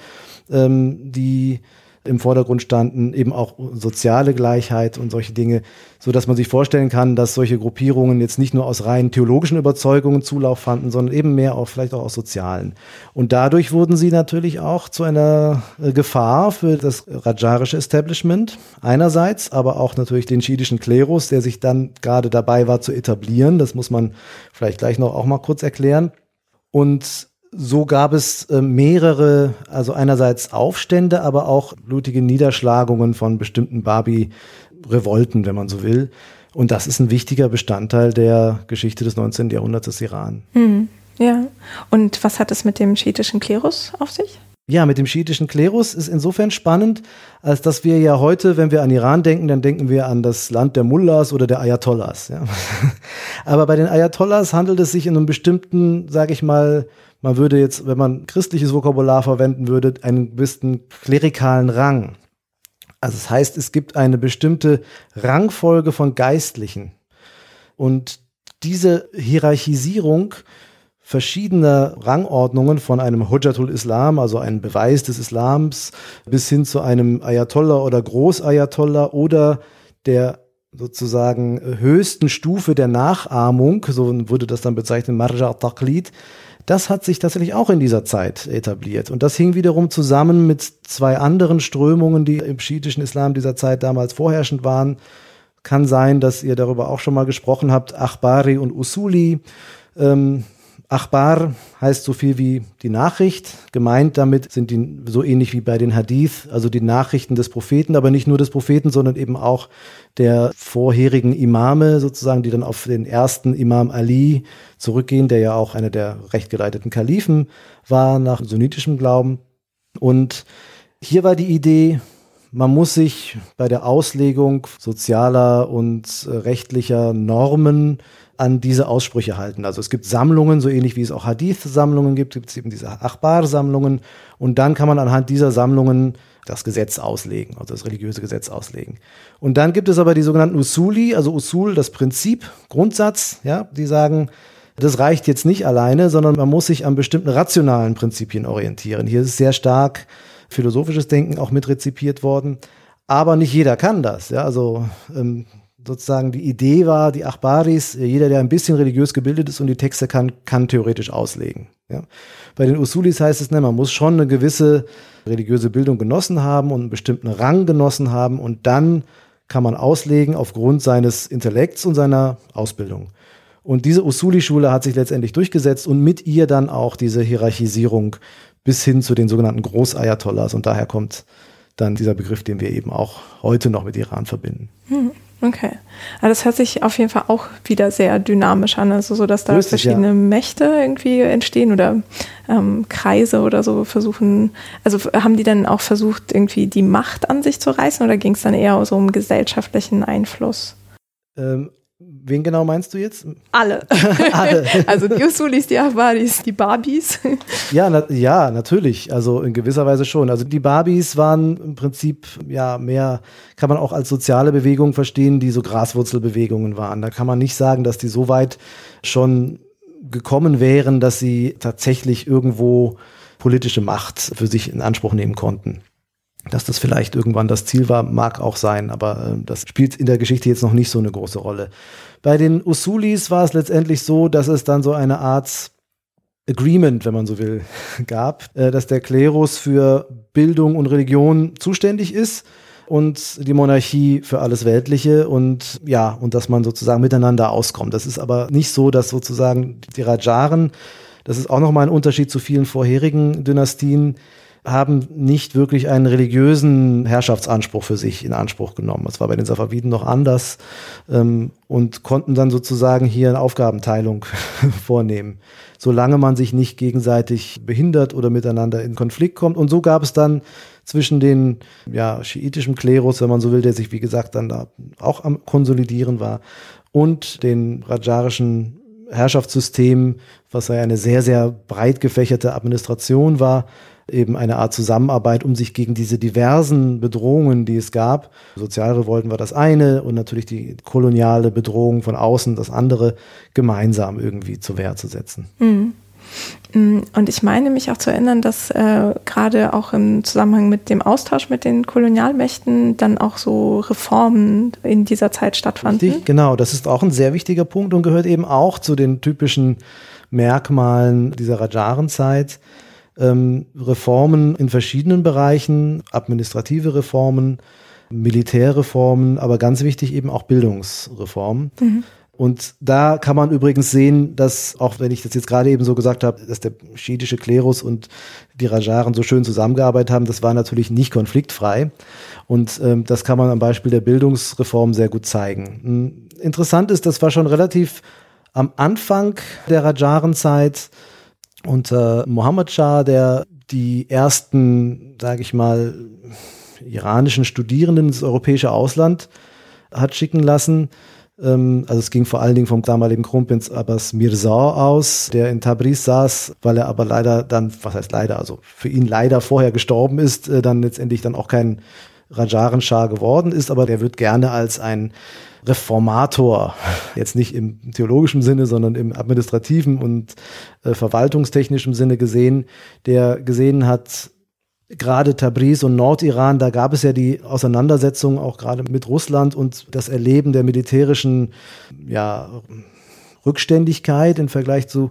ähm, die im Vordergrund standen, eben auch soziale Gleichheit und solche Dinge, so dass man sich vorstellen kann, dass solche Gruppierungen jetzt nicht nur aus rein theologischen Überzeugungen Zulauf fanden, sondern eben mehr auch vielleicht auch aus sozialen. Und dadurch wurden sie natürlich auch zu einer äh, Gefahr für das rajarische Establishment einerseits, aber auch natürlich den schiitischen Klerus, der sich dann gerade dabei war zu etablieren. Das muss man vielleicht gleich noch auch mal kurz erklären. Und so gab es äh, mehrere, also einerseits Aufstände, aber auch blutige Niederschlagungen von bestimmten Barbie-Revolten, wenn man so will. Und das ist ein wichtiger Bestandteil der Geschichte des 19. Jahrhunderts des Iran. Hm, ja. Und was hat es mit dem schiitischen Klerus auf sich? Ja, mit dem schiitischen Klerus ist insofern spannend, als dass wir ja heute, wenn wir an Iran denken, dann denken wir an das Land der Mullahs oder der Ayatollahs. Ja. Aber bei den Ayatollahs handelt es sich in einem bestimmten, sage ich mal, man würde jetzt, wenn man christliches Vokabular verwenden würde, einen gewissen klerikalen Rang. Also das heißt, es gibt eine bestimmte Rangfolge von Geistlichen. Und diese Hierarchisierung verschiedener Rangordnungen von einem Hujjatul Islam, also einem Beweis des Islams, bis hin zu einem Ayatollah oder Großayatollah oder der sozusagen höchsten Stufe der Nachahmung, so wurde das dann bezeichnet, Marja Taqlid, das hat sich tatsächlich auch in dieser Zeit etabliert. Und das hing wiederum zusammen mit zwei anderen Strömungen, die im schiitischen Islam dieser Zeit damals vorherrschend waren. Kann sein, dass ihr darüber auch schon mal gesprochen habt, Achbari und Usuli. Ähm, Achbar heißt so viel wie die Nachricht. Gemeint damit sind die so ähnlich wie bei den Hadith, also die Nachrichten des Propheten, aber nicht nur des Propheten, sondern eben auch der vorherigen Imame sozusagen, die dann auf den ersten Imam Ali zurückgehen, der ja auch einer der rechtgeleiteten Kalifen war nach sunnitischem Glauben. Und hier war die Idee, man muss sich bei der Auslegung sozialer und rechtlicher Normen an diese Aussprüche halten. Also es gibt Sammlungen, so ähnlich wie es auch Hadith-Sammlungen gibt, gibt es eben diese Achbar-Sammlungen und dann kann man anhand dieser Sammlungen das Gesetz auslegen, also das religiöse Gesetz auslegen. Und dann gibt es aber die sogenannten Usuli, also Usul, das Prinzip, Grundsatz, ja, die sagen, das reicht jetzt nicht alleine, sondern man muss sich an bestimmten rationalen Prinzipien orientieren. Hier ist sehr stark philosophisches Denken auch mit rezipiert worden. Aber nicht jeder kann das. Ja, also ähm, sozusagen die Idee war, die Achbaris, jeder, der ein bisschen religiös gebildet ist und die Texte kann, kann theoretisch auslegen. Ja. Bei den Usulis heißt es, ne, man muss schon eine gewisse religiöse Bildung genossen haben und einen bestimmten Rang genossen haben und dann kann man auslegen aufgrund seines Intellekts und seiner Ausbildung. Und diese Usuli-Schule hat sich letztendlich durchgesetzt und mit ihr dann auch diese Hierarchisierung bis hin zu den sogenannten Großayatollahs. Und daher kommt dann dieser Begriff, den wir eben auch heute noch mit Iran verbinden. Hm. Okay. Also das hört sich auf jeden Fall auch wieder sehr dynamisch an, also so, dass da Richtig, verschiedene ja. Mächte irgendwie entstehen oder ähm, Kreise oder so versuchen. Also haben die dann auch versucht, irgendwie die Macht an sich zu reißen oder ging es dann eher so um gesellschaftlichen Einfluss? Ähm, Wen genau meinst du jetzt? Alle. Alle. also die Usulis, die Ahmadis, die Barbies. ja, na, ja, natürlich. Also in gewisser Weise schon. Also die Barbies waren im Prinzip ja mehr, kann man auch als soziale Bewegung verstehen, die so Graswurzelbewegungen waren. Da kann man nicht sagen, dass die so weit schon gekommen wären, dass sie tatsächlich irgendwo politische Macht für sich in Anspruch nehmen konnten. Dass das vielleicht irgendwann das Ziel war, mag auch sein, aber äh, das spielt in der Geschichte jetzt noch nicht so eine große Rolle. Bei den Usulis war es letztendlich so, dass es dann so eine Art Agreement, wenn man so will, gab, äh, dass der Klerus für Bildung und Religion zuständig ist und die Monarchie für alles Weltliche und ja, und dass man sozusagen miteinander auskommt. Das ist aber nicht so, dass sozusagen die Rajaren, das ist auch nochmal ein Unterschied zu vielen vorherigen Dynastien, haben nicht wirklich einen religiösen Herrschaftsanspruch für sich in Anspruch genommen. Das war bei den Safaviden noch anders ähm, und konnten dann sozusagen hier eine Aufgabenteilung vornehmen, solange man sich nicht gegenseitig behindert oder miteinander in Konflikt kommt. Und so gab es dann zwischen den ja, schiitischen Klerus, wenn man so will, der sich wie gesagt dann da auch am Konsolidieren war, und den rajarischen Herrschaftssystem, was ja eine sehr, sehr breit gefächerte Administration war, eben eine Art Zusammenarbeit, um sich gegen diese diversen Bedrohungen, die es gab, Sozialrevolten war das eine und natürlich die koloniale Bedrohung von außen das andere, gemeinsam irgendwie zur Wehr zu setzen. Mhm. Und ich meine mich auch zu erinnern, dass äh, gerade auch im Zusammenhang mit dem Austausch mit den Kolonialmächten dann auch so Reformen in dieser Zeit stattfanden. Richtig, genau, das ist auch ein sehr wichtiger Punkt und gehört eben auch zu den typischen Merkmalen dieser Rajarenzeit ähm, Reformen in verschiedenen Bereichen, administrative Reformen, Militärreformen, aber ganz wichtig eben auch Bildungsreformen. Mhm. Und da kann man übrigens sehen, dass, auch wenn ich das jetzt gerade eben so gesagt habe, dass der schiitische Klerus und die Rajaren so schön zusammengearbeitet haben, das war natürlich nicht konfliktfrei. Und ähm, das kann man am Beispiel der Bildungsreform sehr gut zeigen. Hm, interessant ist, das war schon relativ am Anfang der Rajarenzeit unter Mohammed Shah, der die ersten, sage ich mal, iranischen Studierenden ins europäische Ausland hat schicken lassen. Ähm, also es ging vor allen Dingen vom damaligen Kronprinz Abbas Mirza aus, der in Tabriz saß, weil er aber leider dann, was heißt leider, also für ihn leider vorher gestorben ist, äh, dann letztendlich dann auch kein Rajarenschah geworden ist, aber der wird gerne als ein Reformator, jetzt nicht im theologischen Sinne, sondern im administrativen und äh, verwaltungstechnischen Sinne gesehen, der gesehen hat, gerade Tabriz und Nordiran, da gab es ja die Auseinandersetzung auch gerade mit Russland und das Erleben der militärischen ja, Rückständigkeit im Vergleich zu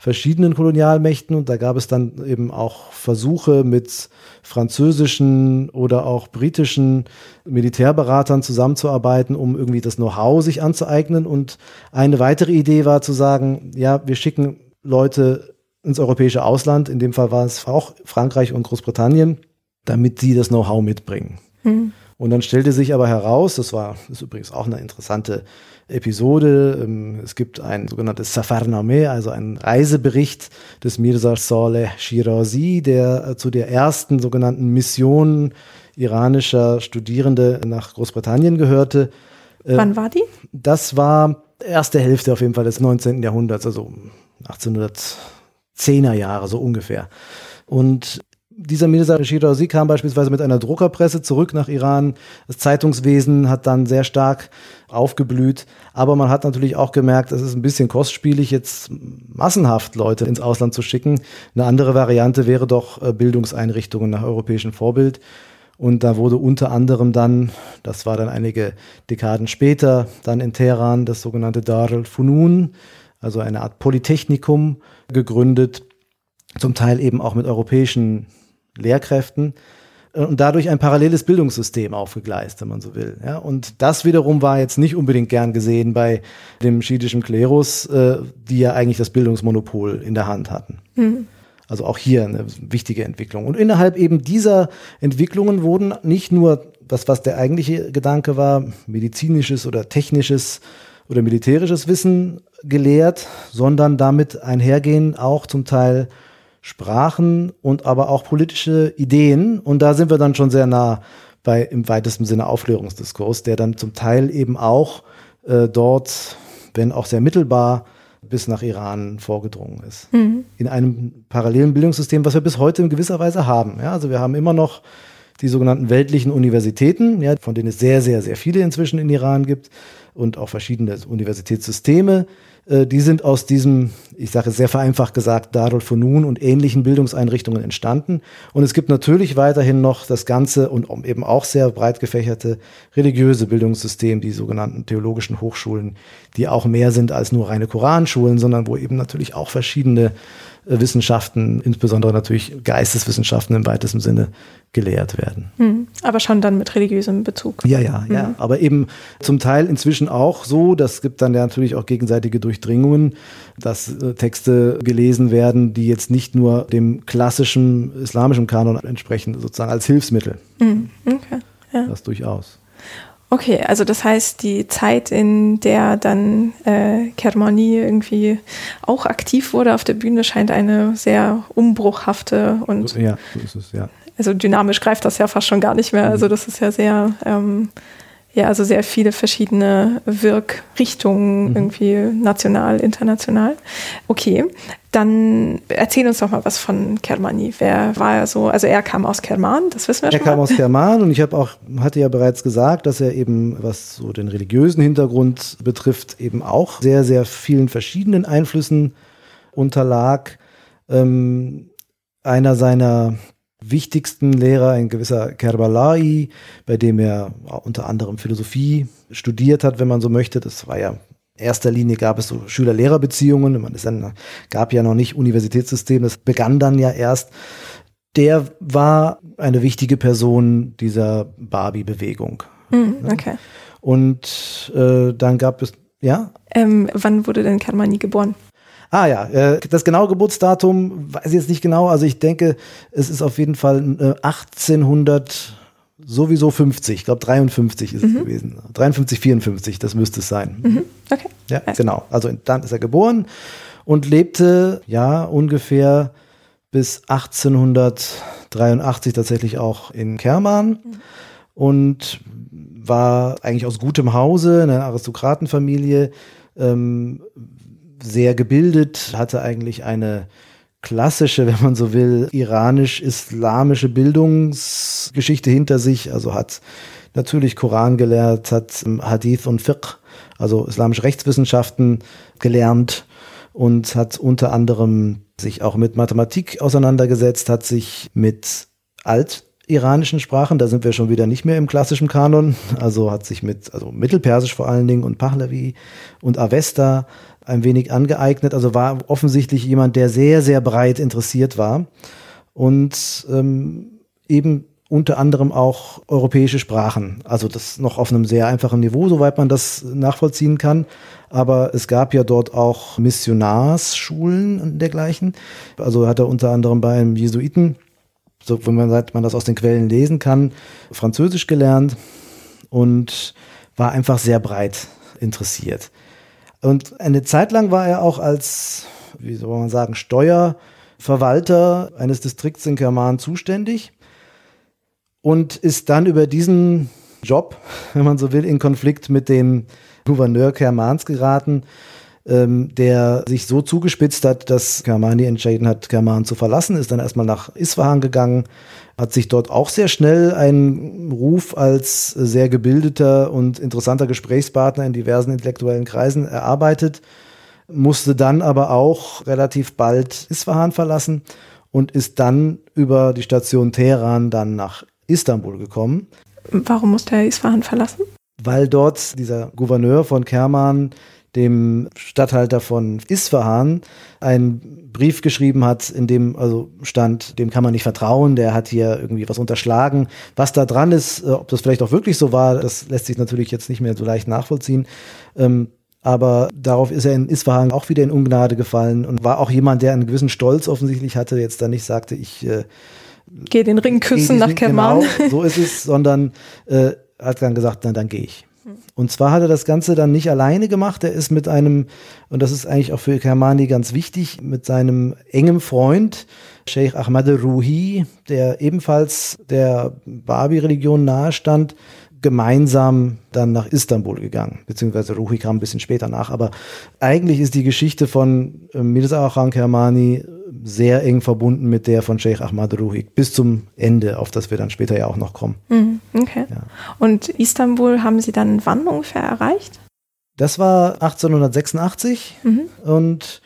verschiedenen Kolonialmächten und da gab es dann eben auch Versuche mit französischen oder auch britischen Militärberatern zusammenzuarbeiten, um irgendwie das Know-how sich anzueignen. Und eine weitere Idee war zu sagen, ja, wir schicken Leute ins europäische Ausland, in dem Fall war es auch Frankreich und Großbritannien, damit sie das Know-how mitbringen. Mhm. Und dann stellte sich aber heraus, das war das ist übrigens auch eine interessante Episode, ähm, es gibt ein sogenanntes Safarnameh, also einen Reisebericht des Mirza Saleh Shirazi, der äh, zu der ersten sogenannten Mission iranischer Studierende nach Großbritannien gehörte. Äh, Wann war die? Das war erste Hälfte auf jeden Fall des 19. Jahrhunderts, also 1810er Jahre so ungefähr. Und dieser Mirza Shirazi kam beispielsweise mit einer Druckerpresse zurück nach Iran. Das Zeitungswesen hat dann sehr stark aufgeblüht. Aber man hat natürlich auch gemerkt, es ist ein bisschen kostspielig, jetzt massenhaft Leute ins Ausland zu schicken. Eine andere Variante wäre doch äh, Bildungseinrichtungen nach europäischem Vorbild. Und da wurde unter anderem dann, das war dann einige Dekaden später, dann in Teheran das sogenannte Dar al-Funun, also eine Art Polytechnikum gegründet, zum Teil eben auch mit europäischen Lehrkräften äh, und dadurch ein paralleles Bildungssystem aufgegleist, wenn man so will. Ja, und das wiederum war jetzt nicht unbedingt gern gesehen bei dem schiitischen Klerus, äh, die ja eigentlich das Bildungsmonopol in der Hand hatten. Mhm. Also auch hier eine wichtige Entwicklung. Und innerhalb eben dieser Entwicklungen wurden nicht nur das, was der eigentliche Gedanke war, medizinisches oder technisches oder militärisches Wissen gelehrt, sondern damit einhergehen auch zum Teil Sprachen und aber auch politische Ideen. Und da sind wir dann schon sehr nah bei im weitesten Sinne Aufklärungsdiskurs, der dann zum Teil eben auch äh, dort, wenn auch sehr mittelbar, bis nach Iran vorgedrungen ist. Mhm. In einem parallelen Bildungssystem, was wir bis heute in gewisser Weise haben. Ja, also wir haben immer noch die sogenannten weltlichen Universitäten, ja, von denen es sehr, sehr, sehr viele inzwischen in Iran gibt und auch verschiedene Universitätssysteme, die sind aus diesem, ich sage sehr vereinfacht gesagt, Darul Funun und ähnlichen Bildungseinrichtungen entstanden. Und es gibt natürlich weiterhin noch das ganze und eben auch sehr breit gefächerte religiöse Bildungssystem, die sogenannten theologischen Hochschulen, die auch mehr sind als nur reine Koranschulen, sondern wo eben natürlich auch verschiedene Wissenschaften, insbesondere natürlich Geisteswissenschaften im weitesten Sinne, gelehrt werden. Hm, aber schon dann mit religiösem Bezug. Ja, ja, ja. Hm. Aber eben zum Teil inzwischen auch so, das gibt dann ja natürlich auch gegenseitige Durchdringungen, dass äh, Texte gelesen werden, die jetzt nicht nur dem klassischen islamischen Kanon entsprechen, sozusagen als Hilfsmittel. Hm, okay. Ja. Das durchaus. Okay, also das heißt, die Zeit, in der dann äh, Kermani irgendwie auch aktiv wurde auf der Bühne, scheint eine sehr umbruchhafte und ja, so ist es, ja. Also dynamisch greift das ja fast schon gar nicht mehr. Also mhm. das ist ja sehr ähm, ja, also sehr viele verschiedene Wirkrichtungen, mhm. irgendwie national, international. Okay, dann erzähl uns doch mal was von Kermani. Wer war er so? Also er kam aus Kerman, das wissen wir er schon. Er kam aus Kerman und ich habe auch, hatte ja bereits gesagt, dass er eben, was so den religiösen Hintergrund betrifft, eben auch sehr, sehr vielen verschiedenen Einflüssen unterlag. Ähm, einer seiner wichtigsten Lehrer, ein gewisser Kerbalai, bei dem er unter anderem Philosophie studiert hat, wenn man so möchte. Das war ja in erster Linie gab es so Schüler-Lehrer-Beziehungen. Es gab ja noch nicht Universitätssystem. Das begann dann ja erst. Der war eine wichtige Person dieser Barbie-Bewegung. Mhm, okay. Und äh, dann gab es, ja? Ähm, wann wurde denn Kermani geboren? Ah ja, äh, das genaue Geburtsdatum weiß ich jetzt nicht genau. Also ich denke, es ist auf jeden Fall 1800 äh, sowieso 50. Ich glaube 53 ist mhm. es gewesen. 53, 54, das müsste es sein. Mhm. Okay. Ja, also. genau. Also dann ist er geboren und lebte ja ungefähr bis 1883 tatsächlich auch in Kerman mhm. und war eigentlich aus gutem Hause, eine Aristokratenfamilie, ähm, sehr gebildet, hatte eigentlich eine klassische, wenn man so will, iranisch-islamische Bildungsgeschichte hinter sich, also hat natürlich Koran gelehrt, hat Hadith und Fiqh, also islamische Rechtswissenschaften gelernt und hat unter anderem sich auch mit Mathematik auseinandergesetzt, hat sich mit altiranischen Sprachen, da sind wir schon wieder nicht mehr im klassischen Kanon, also hat sich mit, also Mittelpersisch vor allen Dingen und Pahlavi und Avesta ein wenig angeeignet, also war offensichtlich jemand, der sehr, sehr breit interessiert war und ähm, eben unter anderem auch europäische Sprachen. Also das noch auf einem sehr einfachen Niveau, soweit man das nachvollziehen kann. Aber es gab ja dort auch Missionarsschulen und dergleichen. Also hat er unter anderem bei einem Jesuiten, so wenn man sagt, man das aus den Quellen lesen kann, Französisch gelernt und war einfach sehr breit interessiert. Und eine Zeit lang war er auch als, wie soll man sagen, Steuerverwalter eines Distrikts in Kerman zuständig und ist dann über diesen Job, wenn man so will, in Konflikt mit dem Gouverneur Kermans geraten, ähm, der sich so zugespitzt hat, dass Kermani entschieden hat, Kerman zu verlassen, ist dann erstmal nach Isfahan gegangen, hat sich dort auch sehr schnell einen Ruf als sehr gebildeter und interessanter Gesprächspartner in diversen intellektuellen Kreisen erarbeitet, musste dann aber auch relativ bald Isfahan verlassen und ist dann über die Station Teheran dann nach Istanbul gekommen. Warum musste er Isfahan verlassen? Weil dort dieser Gouverneur von Kerman dem Statthalter von Isfahan einen Brief geschrieben hat, in dem also stand, dem kann man nicht vertrauen, der hat hier irgendwie was unterschlagen. Was da dran ist, äh, ob das vielleicht auch wirklich so war, das lässt sich natürlich jetzt nicht mehr so leicht nachvollziehen. Ähm, aber darauf ist er in Isfahan auch wieder in Ungnade gefallen und war auch jemand, der einen gewissen Stolz offensichtlich hatte, jetzt da nicht sagte, ich äh, Geh den Ring küssen nach Kerman. Genau, so ist es, sondern äh, hat dann gesagt, na, dann gehe ich. Und zwar hat er das Ganze dann nicht alleine gemacht. Er ist mit einem, und das ist eigentlich auch für Kermani ganz wichtig, mit seinem engen Freund, Sheikh Ahmad Ruhi, der ebenfalls der Babi-Religion nahestand, gemeinsam dann nach Istanbul gegangen, beziehungsweise Ruhi kam ein bisschen später nach. Aber eigentlich ist die Geschichte von äh, Mirza Akhan Kermani sehr eng verbunden mit der von Sheikh Ahmad Ruhig bis zum Ende, auf das wir dann später ja auch noch kommen. Mhm, okay. Ja. Und Istanbul haben Sie dann wann ungefähr erreicht? Das war 1886 mhm. und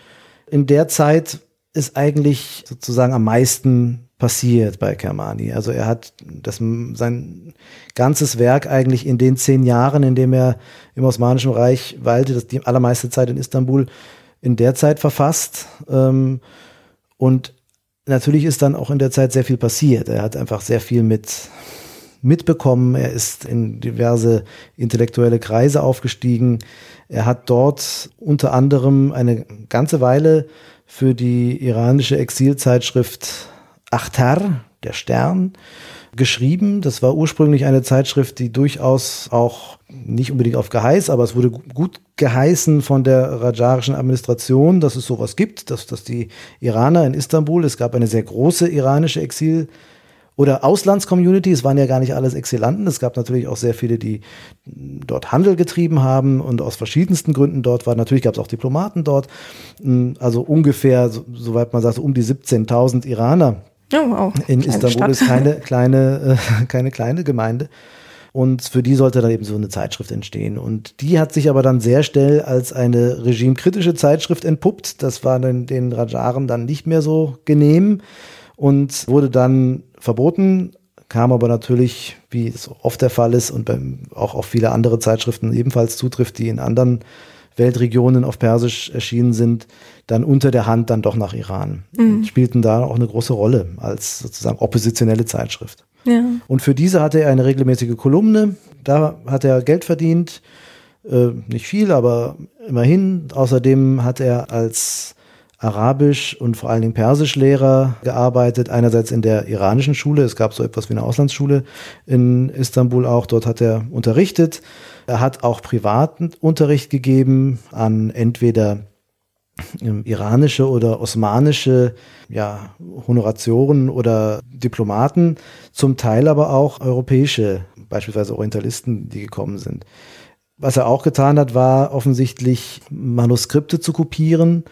in der Zeit ist eigentlich sozusagen am meisten passiert bei Kermani. Also er hat das, sein ganzes Werk eigentlich in den zehn Jahren, in dem er im Osmanischen Reich weilte, das die allermeiste Zeit in Istanbul, in der Zeit verfasst. Ähm, und natürlich ist dann auch in der Zeit sehr viel passiert. Er hat einfach sehr viel mit mitbekommen. Er ist in diverse intellektuelle Kreise aufgestiegen. Er hat dort unter anderem eine ganze Weile für die iranische Exilzeitschrift Achtar, der Stern, geschrieben. Das war ursprünglich eine Zeitschrift, die durchaus auch nicht unbedingt auf Geheiß, aber es wurde gut geheißen von der rajarischen Administration, dass es sowas gibt, dass, dass die Iraner in Istanbul, es gab eine sehr große iranische Exil- oder Auslandscommunity, es waren ja gar nicht alles Exilanten, es gab natürlich auch sehr viele, die dort Handel getrieben haben und aus verschiedensten Gründen dort waren. Natürlich gab es auch Diplomaten dort, also ungefähr, soweit man sagt, um die 17.000 Iraner Oh, wow. In kleine Istanbul Stadt. ist keine kleine, äh, keine kleine Gemeinde. Und für die sollte dann eben so eine Zeitschrift entstehen. Und die hat sich aber dann sehr schnell als eine regimekritische Zeitschrift entpuppt. Das war dann den Rajaren dann nicht mehr so genehm und wurde dann verboten, kam aber natürlich, wie es oft der Fall ist und auch auf viele andere Zeitschriften ebenfalls zutrifft, die in anderen Weltregionen auf Persisch erschienen sind, dann unter der Hand dann doch nach Iran. Mhm. Spielten da auch eine große Rolle als sozusagen oppositionelle Zeitschrift. Ja. Und für diese hatte er eine regelmäßige Kolumne. Da hat er Geld verdient. Äh, nicht viel, aber immerhin. Außerdem hat er als Arabisch und vor allen Dingen Persischlehrer gearbeitet. Einerseits in der iranischen Schule. Es gab so etwas wie eine Auslandsschule in Istanbul auch. Dort hat er unterrichtet. Er hat auch privaten Unterricht gegeben an entweder ähm, iranische oder osmanische ja, Honoratioren oder Diplomaten, zum Teil aber auch europäische, beispielsweise Orientalisten, die gekommen sind. Was er auch getan hat, war offensichtlich Manuskripte zu kopieren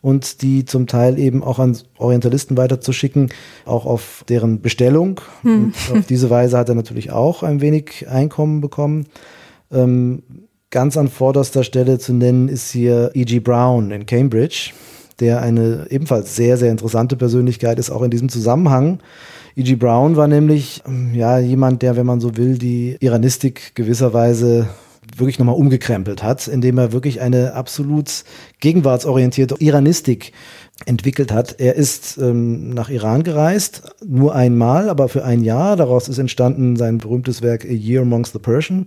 und die zum Teil eben auch an Orientalisten weiterzuschicken, auch auf deren Bestellung. Hm. auf diese Weise hat er natürlich auch ein wenig Einkommen bekommen. Ähm, ganz an vorderster Stelle zu nennen ist hier E.G. Brown in Cambridge, der eine ebenfalls sehr, sehr interessante Persönlichkeit ist, auch in diesem Zusammenhang. E.G. Brown war nämlich ja jemand, der, wenn man so will, die Iranistik gewisserweise wirklich nochmal umgekrempelt hat, indem er wirklich eine absolut gegenwartsorientierte Iranistik entwickelt hat. Er ist ähm, nach Iran gereist, nur einmal, aber für ein Jahr. Daraus ist entstanden sein berühmtes Werk A Year Amongst the Persian.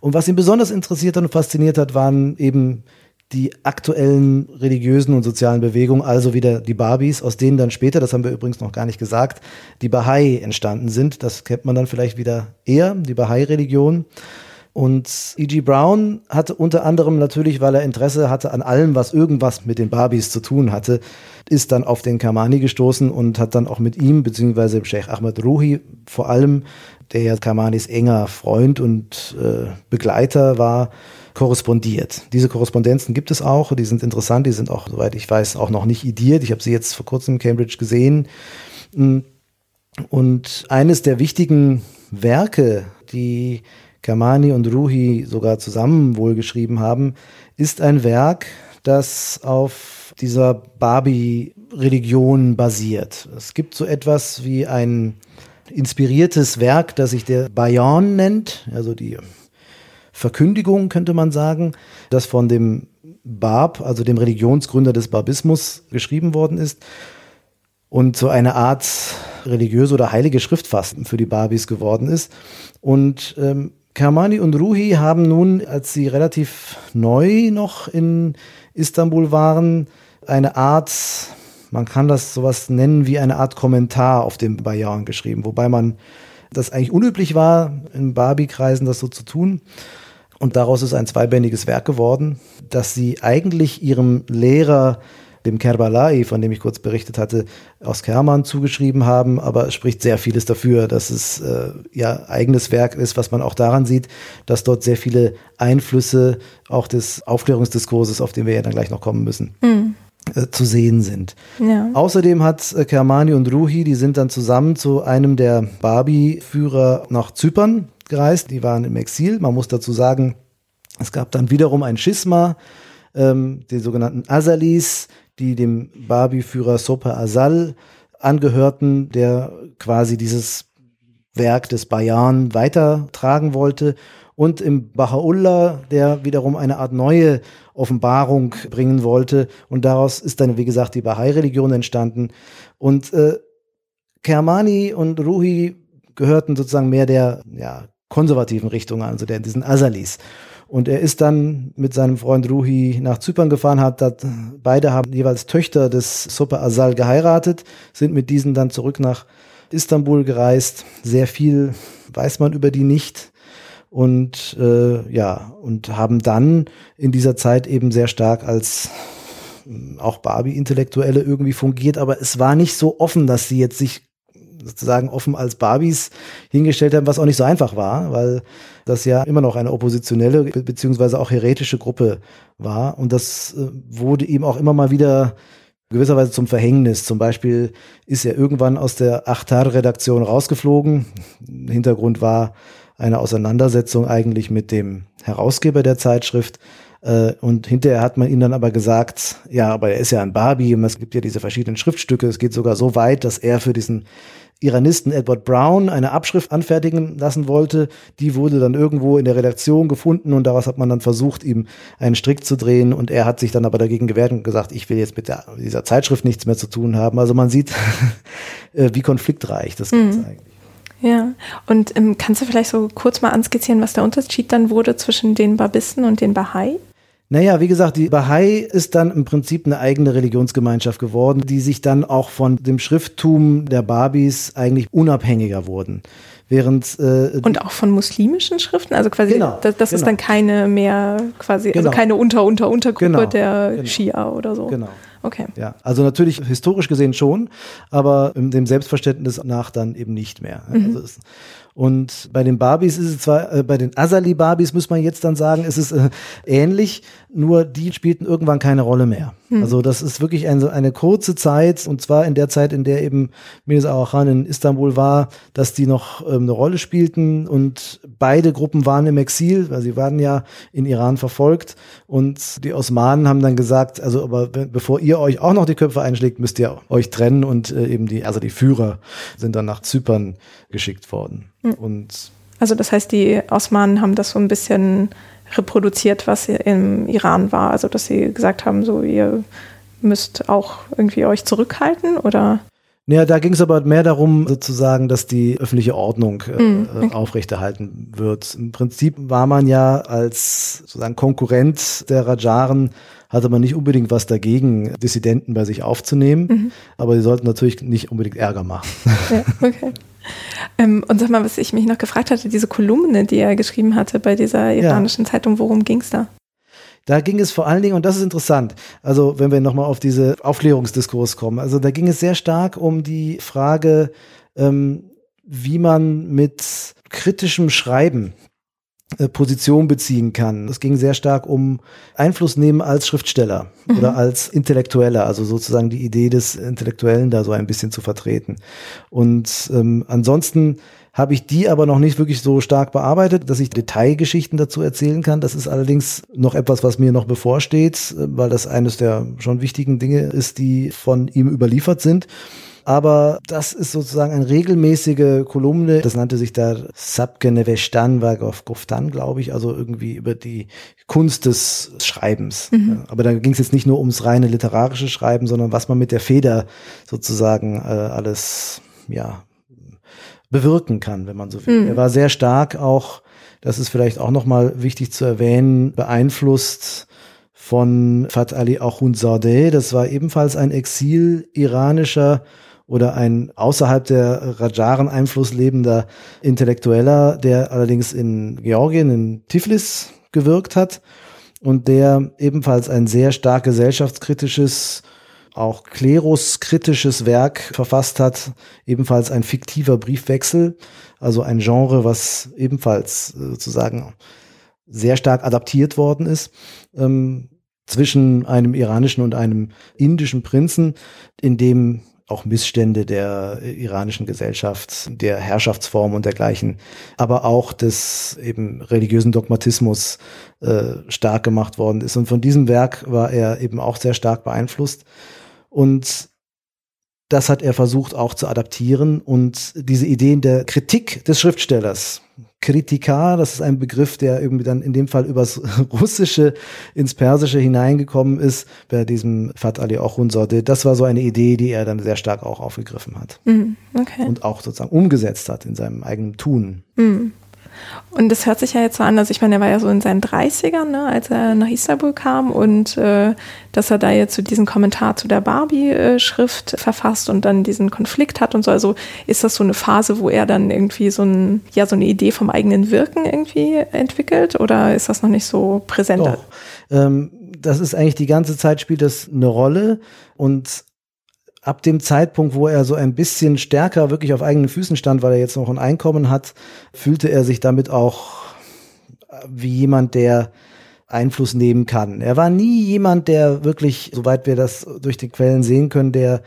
Und was ihn besonders interessiert und fasziniert hat, waren eben die aktuellen religiösen und sozialen Bewegungen, also wieder die Barbies, aus denen dann später, das haben wir übrigens noch gar nicht gesagt, die Bahai entstanden sind. Das kennt man dann vielleicht wieder eher, die Bahai-Religion. Und E.G. Brown hatte unter anderem natürlich, weil er Interesse hatte an allem, was irgendwas mit den Barbies zu tun hatte, ist dann auf den Kermani gestoßen und hat dann auch mit ihm, beziehungsweise Sheikh Ahmed Ruhi vor allem, der ja Kermanis enger Freund und äh, Begleiter war, korrespondiert. Diese Korrespondenzen gibt es auch, die sind interessant, die sind auch, soweit ich weiß, auch noch nicht idiert. Ich habe sie jetzt vor kurzem in Cambridge gesehen. Und eines der wichtigen Werke, die Kermani und Ruhi sogar zusammen wohl geschrieben haben, ist ein Werk, das auf dieser Barbie-Religion basiert. Es gibt so etwas wie ein inspiriertes Werk, das sich der Bayan nennt, also die Verkündigung könnte man sagen, das von dem Bab, also dem Religionsgründer des Babismus, geschrieben worden ist und so eine Art religiöse oder heilige Schrift fast für die Barbis geworden ist. Und ähm, Kermani und Ruhi haben nun, als sie relativ neu noch in Istanbul waren, eine Art, man kann das sowas nennen wie eine Art Kommentar auf dem Bayan geschrieben, wobei man das eigentlich unüblich war, in Barbie-Kreisen das so zu tun. Und daraus ist ein zweibändiges Werk geworden, das sie eigentlich ihrem Lehrer dem Kerbalai, von dem ich kurz berichtet hatte, aus Kerman zugeschrieben haben, aber es spricht sehr vieles dafür, dass es äh, ja eigenes Werk ist, was man auch daran sieht, dass dort sehr viele Einflüsse auch des Aufklärungsdiskurses, auf den wir ja dann gleich noch kommen müssen, mhm. zu sehen sind. Ja. Außerdem hat äh, Kermani und Ruhi, die sind dann zusammen zu einem der Barbie-Führer nach Zypern gereist, die waren im Exil. Man muss dazu sagen, es gab dann wiederum ein Schisma, ähm, die sogenannten Azalis, die dem Barbie-Führer Sopa Asal angehörten, der quasi dieses Werk des Bayan weitertragen wollte. Und im Baha'u'llah, der wiederum eine Art neue Offenbarung bringen wollte. Und daraus ist dann, wie gesagt, die Bahai-Religion entstanden. Und äh, Kermani und Ruhi gehörten sozusagen mehr der ja, konservativen Richtung, also der diesen Azalis. Und er ist dann mit seinem Freund Ruhi nach Zypern gefahren, hat dat, beide haben jeweils Töchter des Super Asal geheiratet, sind mit diesen dann zurück nach Istanbul gereist. Sehr viel weiß man über die nicht. Und äh, ja, und haben dann in dieser Zeit eben sehr stark als hm, auch Barbie-Intellektuelle irgendwie fungiert, aber es war nicht so offen, dass sie jetzt sich sozusagen offen als Barbies hingestellt haben, was auch nicht so einfach war, weil das ja immer noch eine oppositionelle beziehungsweise auch heretische Gruppe war. Und das äh, wurde ihm auch immer mal wieder gewisserweise zum Verhängnis. Zum Beispiel ist er irgendwann aus der Achtar-Redaktion rausgeflogen. Hintergrund war eine Auseinandersetzung eigentlich mit dem Herausgeber der Zeitschrift. Äh, und hinterher hat man ihm dann aber gesagt, ja, aber er ist ja ein Barbie und es gibt ja diese verschiedenen Schriftstücke. Es geht sogar so weit, dass er für diesen Iranisten Edward Brown eine Abschrift anfertigen lassen wollte. Die wurde dann irgendwo in der Redaktion gefunden und daraus hat man dann versucht, ihm einen Strick zu drehen und er hat sich dann aber dagegen gewehrt und gesagt, ich will jetzt mit der, dieser Zeitschrift nichts mehr zu tun haben. Also man sieht, äh, wie konfliktreich das Ganze mhm. eigentlich. Ja, und ähm, kannst du vielleicht so kurz mal anskizzieren, was der Unterschied dann wurde zwischen den Babisten und den Bahai? Naja, wie gesagt, die Bahai ist dann im Prinzip eine eigene Religionsgemeinschaft geworden, die sich dann auch von dem Schrifttum der Babis eigentlich unabhängiger wurden. Während äh, und auch von muslimischen Schriften, also quasi genau, das, das genau. ist dann keine mehr quasi, also genau. also keine Unter Unter Untergruppe genau, der genau. Shia oder so. Genau. Okay. Ja, also natürlich historisch gesehen schon, aber dem Selbstverständnis nach dann eben nicht mehr. Mhm. Also es, und bei den Barbies ist es zwar, äh, bei den Asali Barbies muss man jetzt dann sagen, ist es äh, ähnlich, nur die spielten irgendwann keine Rolle mehr. Hm. Also das ist wirklich eine, eine kurze Zeit und zwar in der Zeit, in der eben Mirza Arachan in Istanbul war, dass die noch ähm, eine Rolle spielten und beide Gruppen waren im Exil, weil sie waren ja in Iran verfolgt und die Osmanen haben dann gesagt, also aber bevor ihr euch auch noch die Köpfe einschlägt, müsst ihr euch trennen und äh, eben die, also die Führer sind dann nach Zypern geschickt worden. Hm. Und also das heißt, die Osmanen haben das so ein bisschen reproduziert, was im Iran war. Also dass sie gesagt haben, so ihr müsst auch irgendwie euch zurückhalten oder? Naja, da ging es aber mehr darum, sozusagen, dass die öffentliche Ordnung äh, mm, okay. aufrechterhalten wird. Im Prinzip war man ja als sozusagen Konkurrent der Rajaren, hatte man nicht unbedingt was dagegen, Dissidenten bei sich aufzunehmen, mhm. aber sie sollten natürlich nicht unbedingt Ärger machen. Ja, okay. Ähm, und sag mal, was ich mich noch gefragt hatte, diese Kolumne, die er geschrieben hatte bei dieser iranischen ja. Zeitung, worum ging es da? Da ging es vor allen Dingen, und das ist interessant, also wenn wir nochmal auf diese Aufklärungsdiskurs kommen, also da ging es sehr stark um die Frage, ähm, wie man mit kritischem Schreiben Position beziehen kann. Es ging sehr stark um Einfluss nehmen als Schriftsteller mhm. oder als Intellektueller, also sozusagen die Idee des Intellektuellen da so ein bisschen zu vertreten. Und ähm, ansonsten habe ich die aber noch nicht wirklich so stark bearbeitet, dass ich Detailgeschichten dazu erzählen kann. Das ist allerdings noch etwas, was mir noch bevorsteht, äh, weil das eines der schon wichtigen Dinge ist, die von ihm überliefert sind. Aber das ist sozusagen eine regelmäßige Kolumne. Das nannte sich da Sabgene Vestan Goftan, glaube ich, also irgendwie über die Kunst des Schreibens. Mhm. Aber da ging es jetzt nicht nur ums reine literarische Schreiben, sondern was man mit der Feder sozusagen äh, alles, ja, bewirken kann, wenn man so will. Mhm. Er war sehr stark auch, das ist vielleicht auch nochmal wichtig zu erwähnen, beeinflusst von Fat Ali Akhundzadeh. Das war ebenfalls ein Exil-iranischer oder ein außerhalb der Rajaren Einfluss lebender Intellektueller, der allerdings in Georgien, in Tiflis gewirkt hat und der ebenfalls ein sehr stark gesellschaftskritisches, auch kleruskritisches Werk verfasst hat, ebenfalls ein fiktiver Briefwechsel, also ein Genre, was ebenfalls sozusagen sehr stark adaptiert worden ist. Ähm, zwischen einem iranischen und einem indischen Prinzen, in dem auch Missstände der iranischen Gesellschaft, der Herrschaftsform und dergleichen, aber auch des eben religiösen Dogmatismus äh, stark gemacht worden ist. Und von diesem Werk war er eben auch sehr stark beeinflusst. Und das hat er versucht auch zu adaptieren und diese Ideen der Kritik des Schriftstellers, Kritika, das ist ein Begriff, der irgendwie dann in dem Fall übers Russische ins Persische hineingekommen ist, bei diesem Fat Ali Ochunzade. Das war so eine Idee, die er dann sehr stark auch aufgegriffen hat. Mm, okay. Und auch sozusagen umgesetzt hat in seinem eigenen Tun. Mm. Und das hört sich ja jetzt so an, also ich meine, er war ja so in seinen 30ern, ne, als er nach Istanbul kam und äh, dass er da jetzt so diesen Kommentar zu der Barbie-Schrift verfasst und dann diesen Konflikt hat und so. Also ist das so eine Phase, wo er dann irgendwie so, ein, ja, so eine Idee vom eigenen Wirken irgendwie entwickelt oder ist das noch nicht so präsent? Doch. Ähm, das ist eigentlich die ganze Zeit spielt das eine Rolle und ab dem Zeitpunkt, wo er so ein bisschen stärker wirklich auf eigenen Füßen stand, weil er jetzt noch ein Einkommen hat, fühlte er sich damit auch wie jemand, der Einfluss nehmen kann. Er war nie jemand, der wirklich, soweit wir das durch die Quellen sehen können, der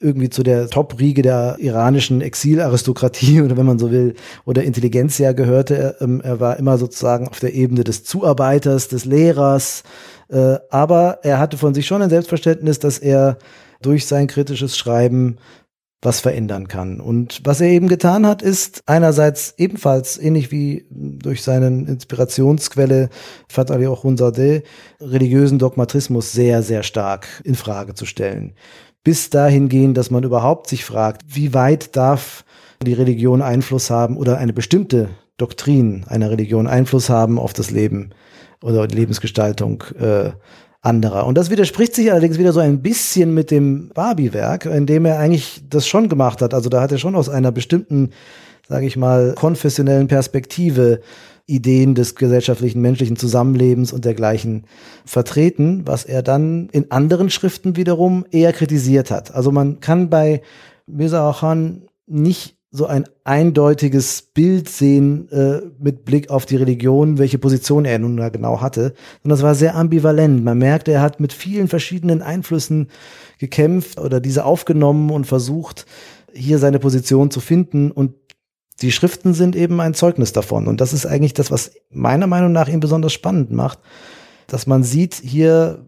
irgendwie zu der Top-Riege der iranischen Exilaristokratie oder wenn man so will, oder Intelligenzia gehörte. Er, ähm, er war immer sozusagen auf der Ebene des Zuarbeiters, des Lehrers, äh, aber er hatte von sich schon ein Selbstverständnis, dass er durch sein kritisches Schreiben was verändern kann. Und was er eben getan hat, ist einerseits ebenfalls ähnlich wie durch seinen Inspirationsquelle Fatali Ochunzadeh religiösen Dogmatismus sehr, sehr stark in Frage zu stellen. Bis dahin gehen, dass man überhaupt sich fragt, wie weit darf die Religion Einfluss haben oder eine bestimmte Doktrin einer Religion Einfluss haben auf das Leben oder die Lebensgestaltung äh, anderer. Und das widerspricht sich allerdings wieder so ein bisschen mit dem Barbie-Werk, in dem er eigentlich das schon gemacht hat. Also da hat er schon aus einer bestimmten sage ich mal, konfessionellen Perspektive Ideen des gesellschaftlichen menschlichen Zusammenlebens und dergleichen vertreten, was er dann in anderen Schriften wiederum eher kritisiert hat. Also man kann bei Mirza Khan nicht so ein eindeutiges Bild sehen äh, mit Blick auf die Religion, welche Position er nun da genau hatte. Und das war sehr ambivalent. Man merkt, er hat mit vielen verschiedenen Einflüssen gekämpft oder diese aufgenommen und versucht, hier seine Position zu finden. Und die Schriften sind eben ein Zeugnis davon. Und das ist eigentlich das, was meiner Meinung nach ihn besonders spannend macht, dass man sieht, hier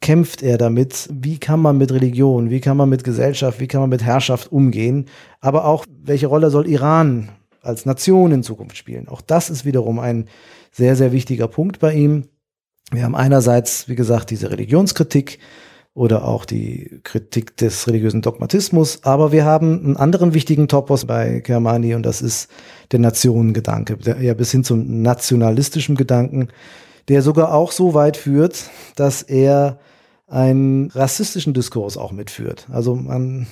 kämpft er damit, wie kann man mit Religion, wie kann man mit Gesellschaft, wie kann man mit Herrschaft umgehen, aber auch, welche Rolle soll Iran als Nation in Zukunft spielen. Auch das ist wiederum ein sehr, sehr wichtiger Punkt bei ihm. Wir haben einerseits, wie gesagt, diese Religionskritik oder auch die Kritik des religiösen Dogmatismus, aber wir haben einen anderen wichtigen Topos bei Kermani und das ist der Nationengedanke, der ja bis hin zum nationalistischen Gedanken, der sogar auch so weit führt, dass er einen rassistischen Diskurs auch mitführt. Also man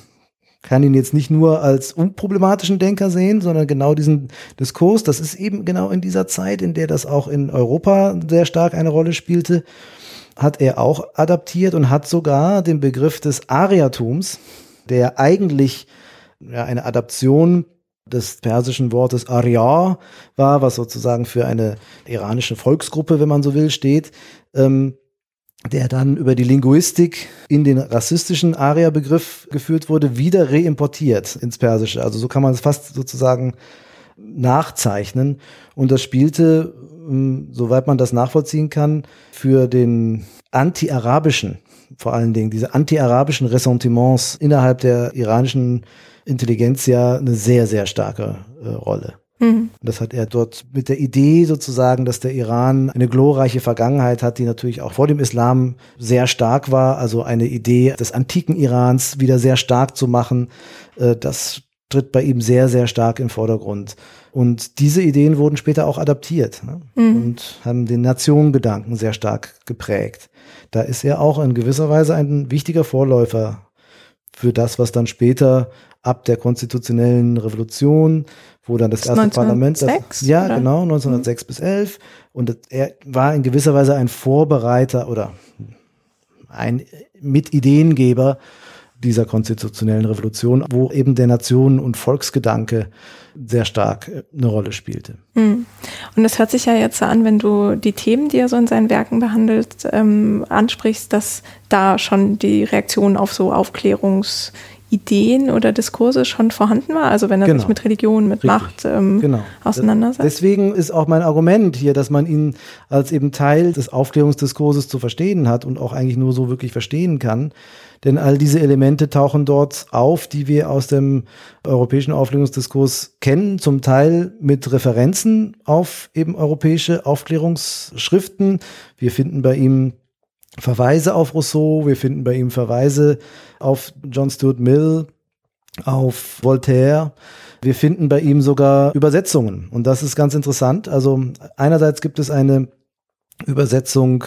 kann ihn jetzt nicht nur als unproblematischen Denker sehen, sondern genau diesen Diskurs. Das ist eben genau in dieser Zeit, in der das auch in Europa sehr stark eine Rolle spielte, hat er auch adaptiert und hat sogar den Begriff des Ariatums, der eigentlich ja, eine Adaption des persischen Wortes Arya war, was sozusagen für eine iranische Volksgruppe, wenn man so will, steht, ähm, der dann über die Linguistik in den rassistischen Aria-Begriff geführt wurde, wieder reimportiert ins Persische. Also so kann man es fast sozusagen nachzeichnen. Und das spielte, ähm, soweit man das nachvollziehen kann, für den anti-arabischen, vor allen Dingen diese anti-arabischen Ressentiments innerhalb der iranischen Intelligenz ja eine sehr, sehr starke äh, Rolle. Mhm. Das hat er dort mit der Idee sozusagen, dass der Iran eine glorreiche Vergangenheit hat, die natürlich auch vor dem Islam sehr stark war. Also eine Idee des antiken Irans wieder sehr stark zu machen. Äh, das tritt bei ihm sehr, sehr stark im Vordergrund. Und diese Ideen wurden später auch adaptiert ne? mhm. und haben den Nationengedanken sehr stark geprägt. Da ist er auch in gewisser Weise ein wichtiger Vorläufer für das, was dann später ab der konstitutionellen Revolution wo dann das erste 1906, Parlament, das, ja oder? genau, 1906 mhm. bis 11 und er war in gewisser Weise ein Vorbereiter oder ein Mitideengeber dieser konstitutionellen Revolution, wo eben der Nationen- und Volksgedanke sehr stark äh, eine Rolle spielte. Mhm. Und es hört sich ja jetzt an, wenn du die Themen, die er so in seinen Werken behandelt, ähm, ansprichst, dass da schon die Reaktion auf so Aufklärungs- Ideen oder Diskurse schon vorhanden war? Also wenn er genau. sich mit Religion, mit Richtig. Macht ähm, genau. auseinandersetzt? Deswegen ist auch mein Argument hier, dass man ihn als eben Teil des Aufklärungsdiskurses zu verstehen hat und auch eigentlich nur so wirklich verstehen kann. Denn all diese Elemente tauchen dort auf, die wir aus dem europäischen Aufklärungsdiskurs kennen, zum Teil mit Referenzen auf eben europäische Aufklärungsschriften. Wir finden bei ihm Verweise auf Rousseau, wir finden bei ihm Verweise auf John Stuart Mill, auf Voltaire. Wir finden bei ihm sogar Übersetzungen. Und das ist ganz interessant. Also einerseits gibt es eine Übersetzung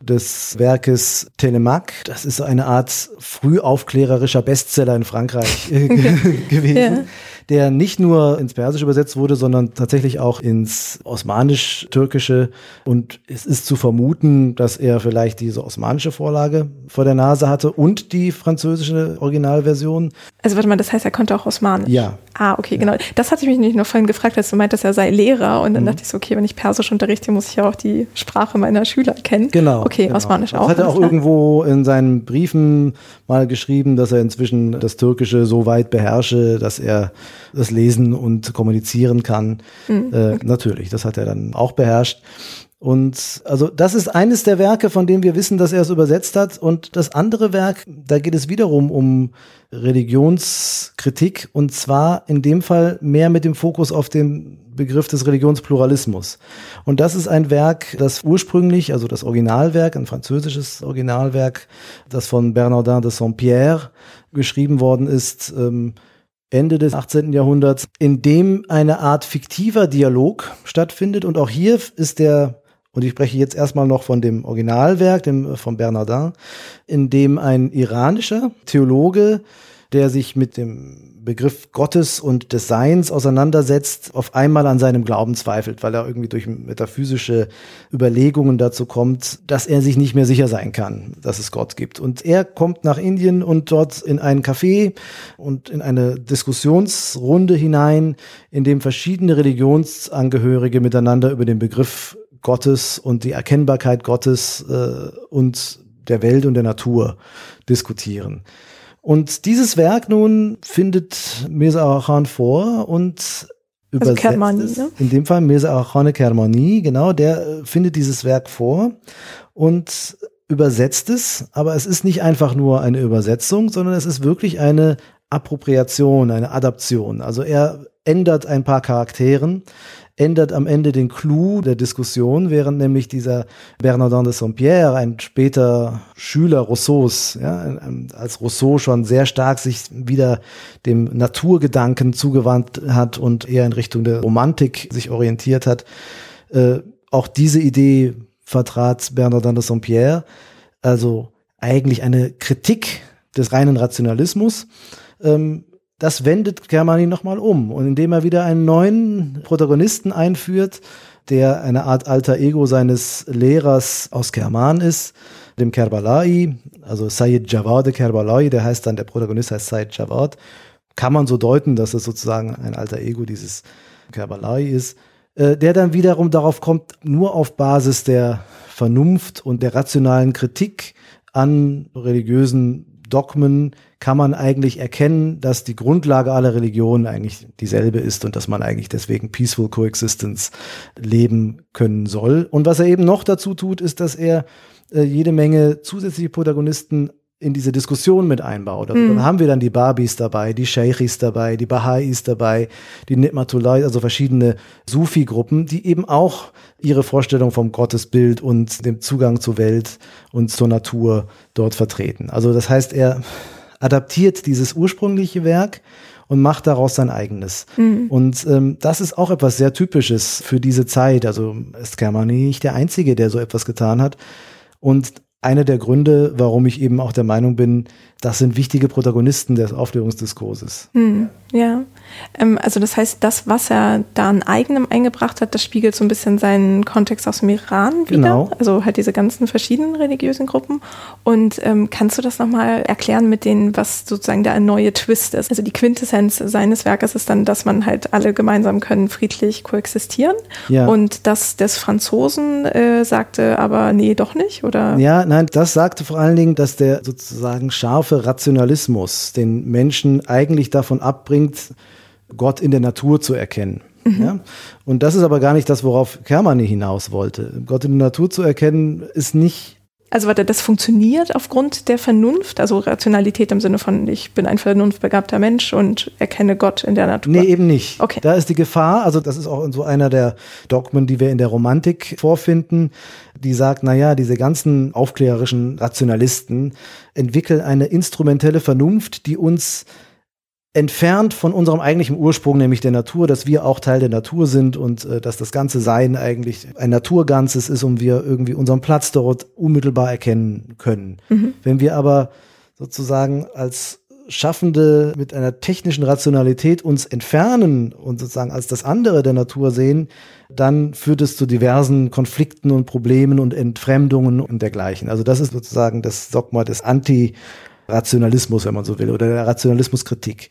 des Werkes Telemaque. Das ist eine Art frühaufklärerischer Bestseller in Frankreich gewesen. Ja der nicht nur ins Persische übersetzt wurde, sondern tatsächlich auch ins Osmanisch-Türkische. Und es ist zu vermuten, dass er vielleicht diese osmanische Vorlage vor der Nase hatte und die französische Originalversion. Also warte mal, das heißt, er konnte auch Osmanisch? Ja. Ah, okay, genau. Das hatte ich mich nicht nur vorhin gefragt, als du meintest, er sei Lehrer. Und dann mhm. dachte ich so, okay, wenn ich Persisch unterrichte, muss ich ja auch die Sprache meiner Schüler kennen. Genau. Okay, genau. Osmanisch auch. Das hat er auch irgendwo in seinen Briefen mal geschrieben, dass er inzwischen das Türkische so weit beherrsche, dass er das lesen und kommunizieren kann. Mhm. Äh, natürlich, das hat er dann auch beherrscht. Und also das ist eines der Werke, von dem wir wissen, dass er es übersetzt hat. Und das andere Werk, da geht es wiederum um Religionskritik und zwar in dem Fall mehr mit dem Fokus auf den Begriff des Religionspluralismus. Und das ist ein Werk, das ursprünglich, also das Originalwerk, ein französisches Originalwerk, das von Bernardin de Saint-Pierre geschrieben worden ist, ähm, Ende des 18. Jahrhunderts, in dem eine Art fiktiver Dialog stattfindet. Und auch hier ist der, und ich spreche jetzt erstmal noch von dem Originalwerk, dem von Bernardin, in dem ein iranischer Theologe der sich mit dem Begriff Gottes und des Seins auseinandersetzt, auf einmal an seinem Glauben zweifelt, weil er irgendwie durch metaphysische Überlegungen dazu kommt, dass er sich nicht mehr sicher sein kann, dass es Gott gibt. Und er kommt nach Indien und dort in ein Café und in eine Diskussionsrunde hinein, in dem verschiedene Religionsangehörige miteinander über den Begriff Gottes und die Erkennbarkeit Gottes äh, und der Welt und der Natur diskutieren. Und dieses Werk nun findet Mirza Arachan vor und übersetzt also es, ne? in dem Fall Mirza Arachane Kermani, genau, der äh, findet dieses Werk vor und übersetzt es, aber es ist nicht einfach nur eine Übersetzung, sondern es ist wirklich eine Appropriation, eine Adaption. Also er ändert ein paar Charakteren, ändert am Ende den Clou der Diskussion, während nämlich dieser Bernardin de Saint-Pierre, ein später Schüler Rousseaus, ja, als Rousseau schon sehr stark sich wieder dem Naturgedanken zugewandt hat und eher in Richtung der Romantik sich orientiert hat, äh, auch diese Idee vertrat Bernardin de Saint-Pierre, also eigentlich eine Kritik des reinen Rationalismus, ähm, das wendet Germani nochmal um. Und indem er wieder einen neuen Protagonisten einführt, der eine Art alter Ego seines Lehrers aus Kerman ist, dem Kerbalai, also Sayyid Jawad Kerbalai, der heißt dann, der Protagonist heißt Sayyid Jawad, kann man so deuten, dass es sozusagen ein alter Ego dieses Kerbalai ist, äh, der dann wiederum darauf kommt, nur auf Basis der Vernunft und der rationalen Kritik an religiösen Dogmen kann man eigentlich erkennen, dass die Grundlage aller Religionen eigentlich dieselbe ist und dass man eigentlich deswegen Peaceful Coexistence leben können soll. Und was er eben noch dazu tut, ist, dass er äh, jede Menge zusätzliche Protagonisten in diese Diskussion mit einbaut. Also mhm. Dann haben wir dann die Babis dabei, die Sheikhis dabei, die Baha'is dabei, die Nitmatullah, also verschiedene Sufi-Gruppen, die eben auch ihre Vorstellung vom Gottesbild und dem Zugang zur Welt und zur Natur dort vertreten. Also das heißt, er adaptiert dieses ursprüngliche Werk und macht daraus sein eigenes. Mhm. Und ähm, das ist auch etwas sehr Typisches für diese Zeit. Also ist Germany nicht der Einzige, der so etwas getan hat. Und einer der Gründe, warum ich eben auch der Meinung bin, das sind wichtige Protagonisten des Aufklärungsdiskurses. Hm, ja, ähm, also das heißt, das, was er da an eigenem eingebracht hat, das spiegelt so ein bisschen seinen Kontext aus dem Iran wieder. Genau. Also halt diese ganzen verschiedenen religiösen Gruppen. Und ähm, kannst du das nochmal erklären mit denen, was sozusagen der neue Twist ist? Also die Quintessenz seines Werkes ist dann, dass man halt alle gemeinsam können friedlich koexistieren. Ja. Und das des Franzosen äh, sagte aber, nee, doch nicht, oder? Ja, nein, das sagte vor allen Dingen, dass der sozusagen scharfe Rationalismus den Menschen eigentlich davon abbringt, Gott in der Natur zu erkennen. Mhm. Ja? Und das ist aber gar nicht das, worauf Kermani hinaus wollte. Gott in der Natur zu erkennen, ist nicht also warte, das funktioniert aufgrund der Vernunft, also Rationalität im Sinne von, ich bin ein vernunftbegabter Mensch und erkenne Gott in der Natur. Nee, eben nicht. Okay. Da ist die Gefahr, also das ist auch so einer der Dogmen, die wir in der Romantik vorfinden, die sagt, na ja, diese ganzen aufklärerischen Rationalisten entwickeln eine instrumentelle Vernunft, die uns entfernt von unserem eigentlichen Ursprung, nämlich der Natur, dass wir auch Teil der Natur sind und äh, dass das ganze Sein eigentlich ein Naturganzes ist und wir irgendwie unseren Platz dort unmittelbar erkennen können. Mhm. Wenn wir aber sozusagen als Schaffende mit einer technischen Rationalität uns entfernen und sozusagen als das andere der Natur sehen, dann führt es zu diversen Konflikten und Problemen und Entfremdungen und dergleichen. Also das ist sozusagen das Dogma des Anti- Rationalismus, wenn man so will, oder der Rationalismuskritik.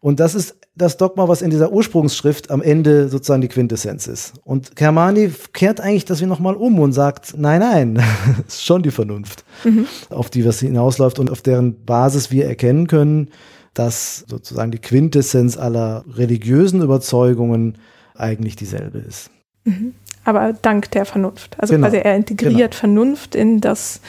Und das ist das Dogma, was in dieser Ursprungsschrift am Ende sozusagen die Quintessenz ist. Und Kermani kehrt eigentlich das wie nochmal um und sagt, nein, nein, ist schon die Vernunft, mhm. auf die was hinausläuft und auf deren Basis wir erkennen können, dass sozusagen die Quintessenz aller religiösen Überzeugungen eigentlich dieselbe ist. Mhm. Aber dank der Vernunft. Also genau. quasi er integriert genau. Vernunft in das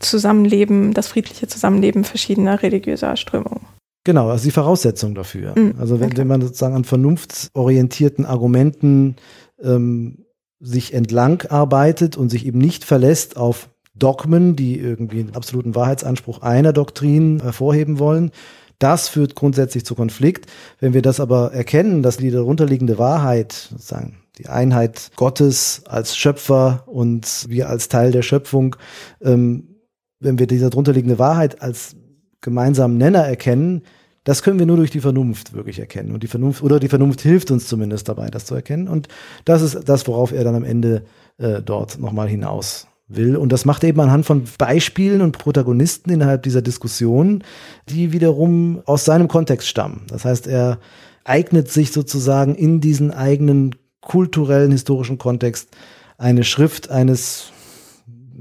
Zusammenleben, das friedliche Zusammenleben verschiedener religiöser Strömungen. Genau, also die Voraussetzung dafür. Mhm, also wenn, okay. wenn, man sozusagen an vernunftsorientierten Argumenten ähm, sich entlang arbeitet und sich eben nicht verlässt auf Dogmen, die irgendwie einen absoluten Wahrheitsanspruch einer Doktrin hervorheben wollen, das führt grundsätzlich zu Konflikt. Wenn wir das aber erkennen, dass die darunterliegende Wahrheit, sozusagen die Einheit Gottes als Schöpfer und wir als Teil der Schöpfung ähm, wenn wir diese drunterliegende Wahrheit als gemeinsamen Nenner erkennen, das können wir nur durch die Vernunft wirklich erkennen. Und die Vernunft, oder die Vernunft hilft uns zumindest dabei, das zu erkennen. Und das ist das, worauf er dann am Ende äh, dort nochmal hinaus will. Und das macht er eben anhand von Beispielen und Protagonisten innerhalb dieser Diskussion, die wiederum aus seinem Kontext stammen. Das heißt, er eignet sich sozusagen in diesen eigenen kulturellen, historischen Kontext eine Schrift eines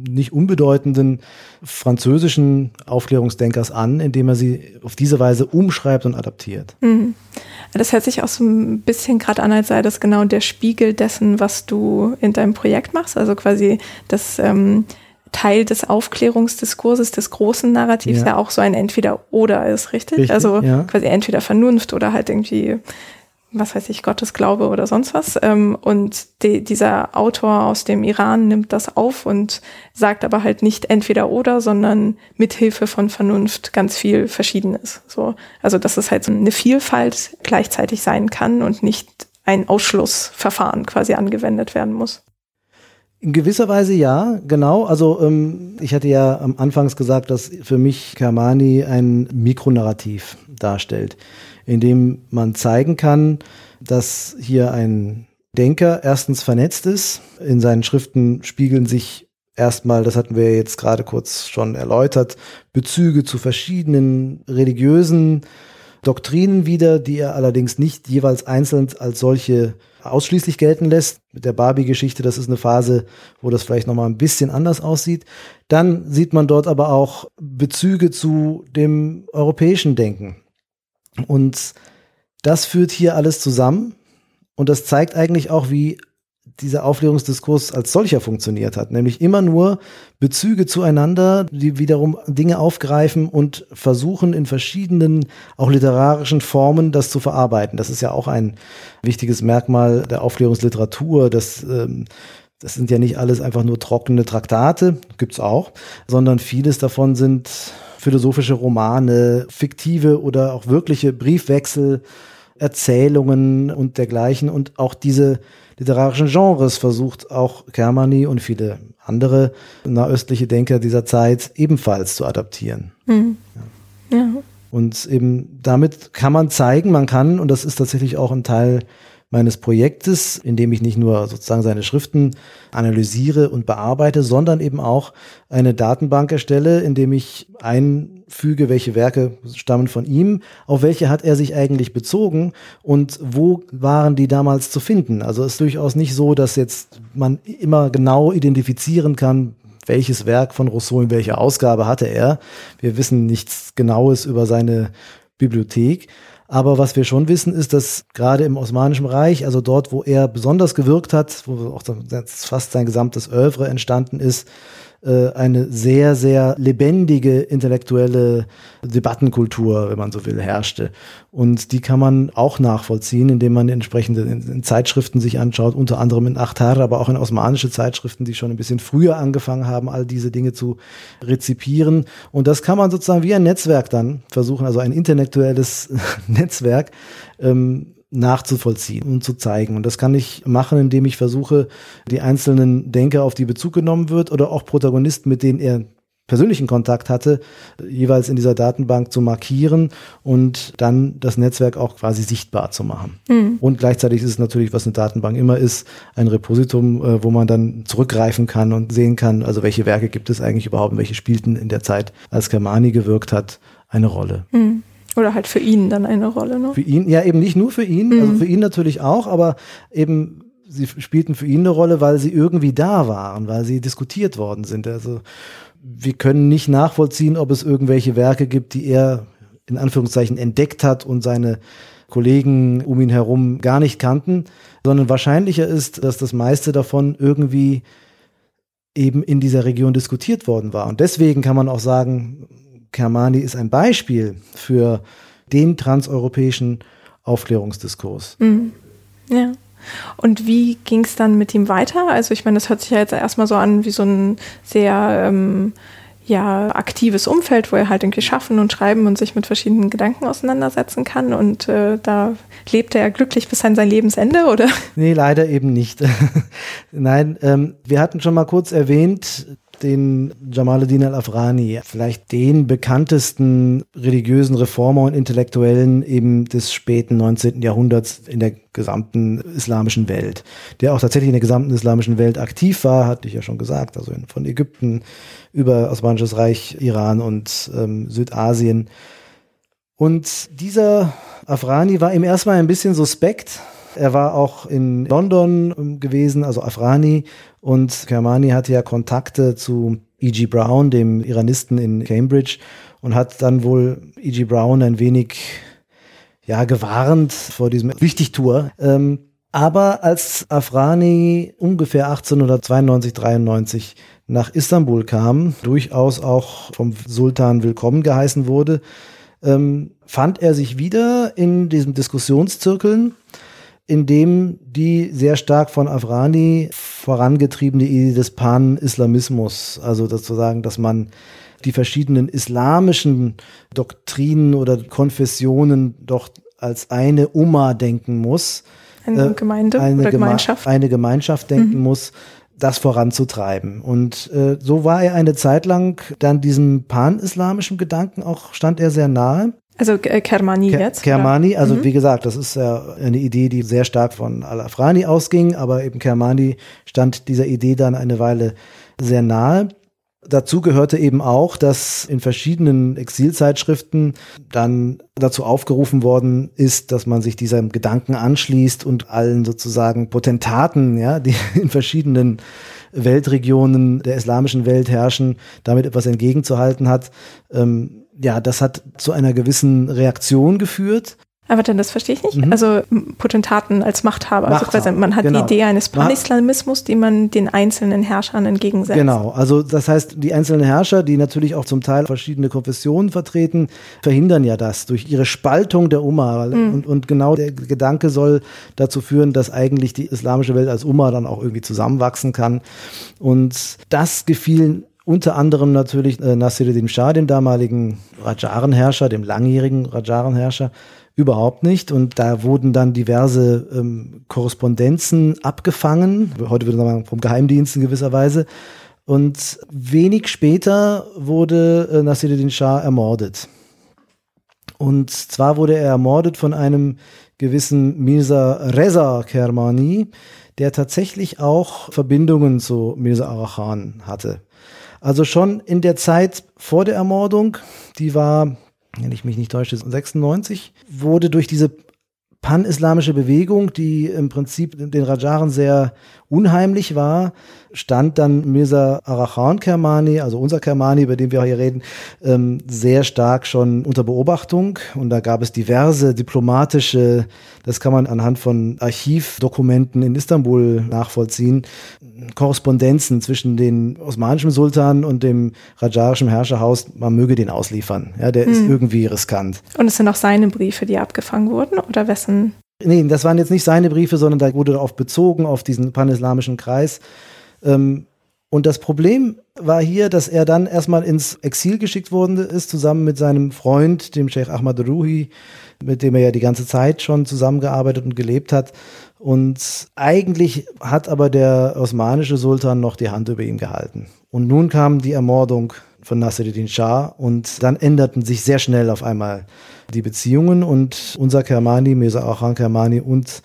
nicht unbedeutenden französischen Aufklärungsdenkers an, indem er sie auf diese Weise umschreibt und adaptiert. Mhm. Das hört sich auch so ein bisschen gerade an, als sei das genau der Spiegel dessen, was du in deinem Projekt machst. Also quasi das ähm, Teil des Aufklärungsdiskurses, des großen Narrativs ja, ja auch so ein Entweder-Oder ist, richtig? richtig also ja. quasi entweder Vernunft oder halt irgendwie was weiß ich, Gottes Glaube oder sonst was. Ähm, und die, dieser Autor aus dem Iran nimmt das auf und sagt aber halt nicht entweder oder, sondern mithilfe von Vernunft ganz viel Verschiedenes. So, also dass es halt so eine Vielfalt gleichzeitig sein kann und nicht ein Ausschlussverfahren quasi angewendet werden muss. In gewisser Weise ja, genau. Also ähm, ich hatte ja am Anfangs gesagt, dass für mich Kermani ein Mikronarrativ darstellt in dem man zeigen kann, dass hier ein Denker erstens vernetzt ist. In seinen Schriften spiegeln sich erstmal, das hatten wir jetzt gerade kurz schon erläutert, Bezüge zu verschiedenen religiösen Doktrinen wieder, die er allerdings nicht jeweils einzeln als solche ausschließlich gelten lässt. Mit der Barbie-Geschichte, das ist eine Phase, wo das vielleicht nochmal ein bisschen anders aussieht. Dann sieht man dort aber auch Bezüge zu dem europäischen Denken. Und das führt hier alles zusammen. Und das zeigt eigentlich auch, wie dieser Aufklärungsdiskurs als solcher funktioniert hat, nämlich immer nur Bezüge zueinander, die wiederum Dinge aufgreifen und versuchen in verschiedenen, auch literarischen Formen das zu verarbeiten. Das ist ja auch ein wichtiges Merkmal der Aufklärungsliteratur, dass ähm, das sind ja nicht alles einfach nur trockene Traktate, gibt's auch, sondern vieles davon sind philosophische Romane, fiktive oder auch wirkliche Briefwechsel, Erzählungen und dergleichen und auch diese literarischen Genres versucht auch Kermani und viele andere nahöstliche Denker dieser Zeit ebenfalls zu adaptieren. Mhm. Ja. ja. Und eben damit kann man zeigen, man kann, und das ist tatsächlich auch ein Teil meines Projektes, in dem ich nicht nur sozusagen seine Schriften analysiere und bearbeite, sondern eben auch eine Datenbank erstelle, in dem ich einfüge, welche Werke stammen von ihm, auf welche hat er sich eigentlich bezogen und wo waren die damals zu finden. Also es ist durchaus nicht so, dass jetzt man immer genau identifizieren kann, welches Werk von Rousseau in welcher Ausgabe hatte er. Wir wissen nichts Genaues über seine Bibliothek. Aber was wir schon wissen, ist, dass gerade im Osmanischen Reich, also dort, wo er besonders gewirkt hat, wo auch fast sein gesamtes Oeuvre entstanden ist, äh, eine sehr, sehr lebendige intellektuelle Debattenkultur, wenn man so will, herrschte. Und die kann man auch nachvollziehen, indem man entsprechende Zeitschriften sich anschaut, unter anderem in Achtar, aber auch in osmanische Zeitschriften, die schon ein bisschen früher angefangen haben, all diese Dinge zu rezipieren. Und das kann man sozusagen wie ein Netzwerk dann versuchen, also ein intellektuelles Netzwerk, ähm, nachzuvollziehen und zu zeigen. Und das kann ich machen, indem ich versuche, die einzelnen Denker, auf die Bezug genommen wird, oder auch Protagonisten, mit denen er persönlichen Kontakt hatte, jeweils in dieser Datenbank zu markieren und dann das Netzwerk auch quasi sichtbar zu machen. Mhm. Und gleichzeitig ist es natürlich, was eine Datenbank immer ist, ein Repositum, äh, wo man dann zurückgreifen kann und sehen kann, also welche Werke gibt es eigentlich überhaupt, welche spielten in der Zeit, als Germani gewirkt hat, eine Rolle. Mhm. Oder halt für ihn dann eine Rolle, ne? Für ihn, ja, eben nicht nur für ihn, also mhm. also für ihn natürlich auch, aber eben sie spielten für ihn eine Rolle, weil sie irgendwie da waren, weil sie diskutiert worden sind. Also wir können nicht nachvollziehen, ob es irgendwelche Werke gibt, die er in Anführungszeichen entdeckt hat und seine Kollegen um ihn herum gar nicht kannten, sondern wahrscheinlicher ist, dass das meiste davon irgendwie eben in dieser Region diskutiert worden war. Und deswegen kann man auch sagen, Kermani ist ein Beispiel für den transeuropäischen Aufklärungsdiskurs. Mhm. Ja. Und wie ging es dann mit ihm weiter? Also ich meine, das hört sich ja jetzt erstmal so an wie so ein sehr ähm, ja, aktives Umfeld, wo er halt irgendwie schaffen und schreiben und sich mit verschiedenen Gedanken auseinandersetzen kann. Und äh, da lebt er glücklich bis an sein Lebensende, oder? Nee, leider eben nicht. Nein, ähm, wir hatten schon mal kurz erwähnt, den Jamaluddin al-Afrani, vielleicht den bekanntesten religiösen Reformer und Intellektuellen eben des späten 19. Jahrhunderts in der gesamten islamischen Welt, der auch tatsächlich in der gesamten islamischen Welt aktiv war, hatte ich ja schon gesagt, also von Ägypten über Osmanisches Reich, Iran und ähm, Südasien. Und dieser Afrani war ihm erstmal ein bisschen suspekt, er war auch in London ähm, gewesen, also Afrani. Und Kermani hatte ja Kontakte zu E.G. Brown, dem Iranisten in Cambridge, und hat dann wohl E.G. Brown ein wenig ja, gewarnt vor diesem Wichtigtour. Ähm, aber als Afrani ungefähr 1892, 93 nach Istanbul kam, durchaus auch vom Sultan willkommen geheißen wurde, ähm, fand er sich wieder in diesem Diskussionszirkeln in dem die sehr stark von Afrani vorangetriebene Idee des Pan-Islamismus, also sozusagen, dass man die verschiedenen islamischen Doktrinen oder Konfessionen doch als eine Umma denken muss. Eine äh, Gemeinde eine oder Gemeinschaft. Eine Gemeinschaft denken mhm. muss, das voranzutreiben. Und äh, so war er eine Zeit lang dann diesem pan-islamischen Gedanken auch, stand er sehr nahe. Also äh, Kermani Ke jetzt? Kermani, also mhm. wie gesagt, das ist ja eine Idee, die sehr stark von Al-Afrani ausging, aber eben Kermani stand dieser Idee dann eine Weile sehr nahe. Dazu gehörte eben auch, dass in verschiedenen Exilzeitschriften dann dazu aufgerufen worden ist, dass man sich diesem Gedanken anschließt und allen sozusagen Potentaten, ja, die in verschiedenen Weltregionen der islamischen Welt herrschen, damit etwas entgegenzuhalten hat. Ähm, ja, das hat zu einer gewissen Reaktion geführt. Aber dann, das verstehe ich nicht. Mhm. Also Potentaten als Machthaber. Also Machthaber. Also man hat genau. die Idee eines Panislamismus, die man den einzelnen Herrschern entgegensetzt. Genau. Also das heißt, die einzelnen Herrscher, die natürlich auch zum Teil verschiedene Konfessionen vertreten, verhindern ja das durch ihre Spaltung der Umma. Mhm. Und, und genau der Gedanke soll dazu führen, dass eigentlich die islamische Welt als Umma dann auch irgendwie zusammenwachsen kann. Und das gefiel unter anderem natürlich äh, Nasiruddin Shah, dem damaligen Rajarenherrscher, dem langjährigen Rajarenherrscher, überhaupt nicht. Und da wurden dann diverse ähm, Korrespondenzen abgefangen, heute würde man sagen vom Geheimdienst in gewisser Weise. Und wenig später wurde äh, Nasiruddin Shah ermordet. Und zwar wurde er ermordet von einem gewissen Mirza Reza Kermani, der tatsächlich auch Verbindungen zu Mirza Arachan hatte. Also schon in der Zeit vor der Ermordung, die war, wenn ich mich nicht täusche, 96, wurde durch diese pan-islamische Bewegung, die im Prinzip den Rajaren sehr unheimlich war, stand dann Mirza Arachan Kermani, also unser Kermani, über den wir hier reden, ähm, sehr stark schon unter Beobachtung. Und da gab es diverse diplomatische, das kann man anhand von Archivdokumenten in Istanbul nachvollziehen, Korrespondenzen zwischen den osmanischen Sultan und dem rajarischen Herrscherhaus, man möge den ausliefern. Ja, der hm. ist irgendwie riskant. Und es sind auch seine Briefe, die abgefangen wurden oder wessen? Nee, das waren jetzt nicht seine Briefe, sondern da wurde darauf bezogen, auf diesen panislamischen Kreis. Ähm, und das Problem war hier, dass er dann erstmal ins Exil geschickt worden ist, zusammen mit seinem Freund, dem Sheikh Ahmad Ruhi, mit dem er ja die ganze Zeit schon zusammengearbeitet und gelebt hat. Und eigentlich hat aber der osmanische Sultan noch die Hand über ihm gehalten. Und nun kam die Ermordung von Nasiruddin Shah und dann änderten sich sehr schnell auf einmal die Beziehungen und unser Kermani, Mirza Achan Kermani und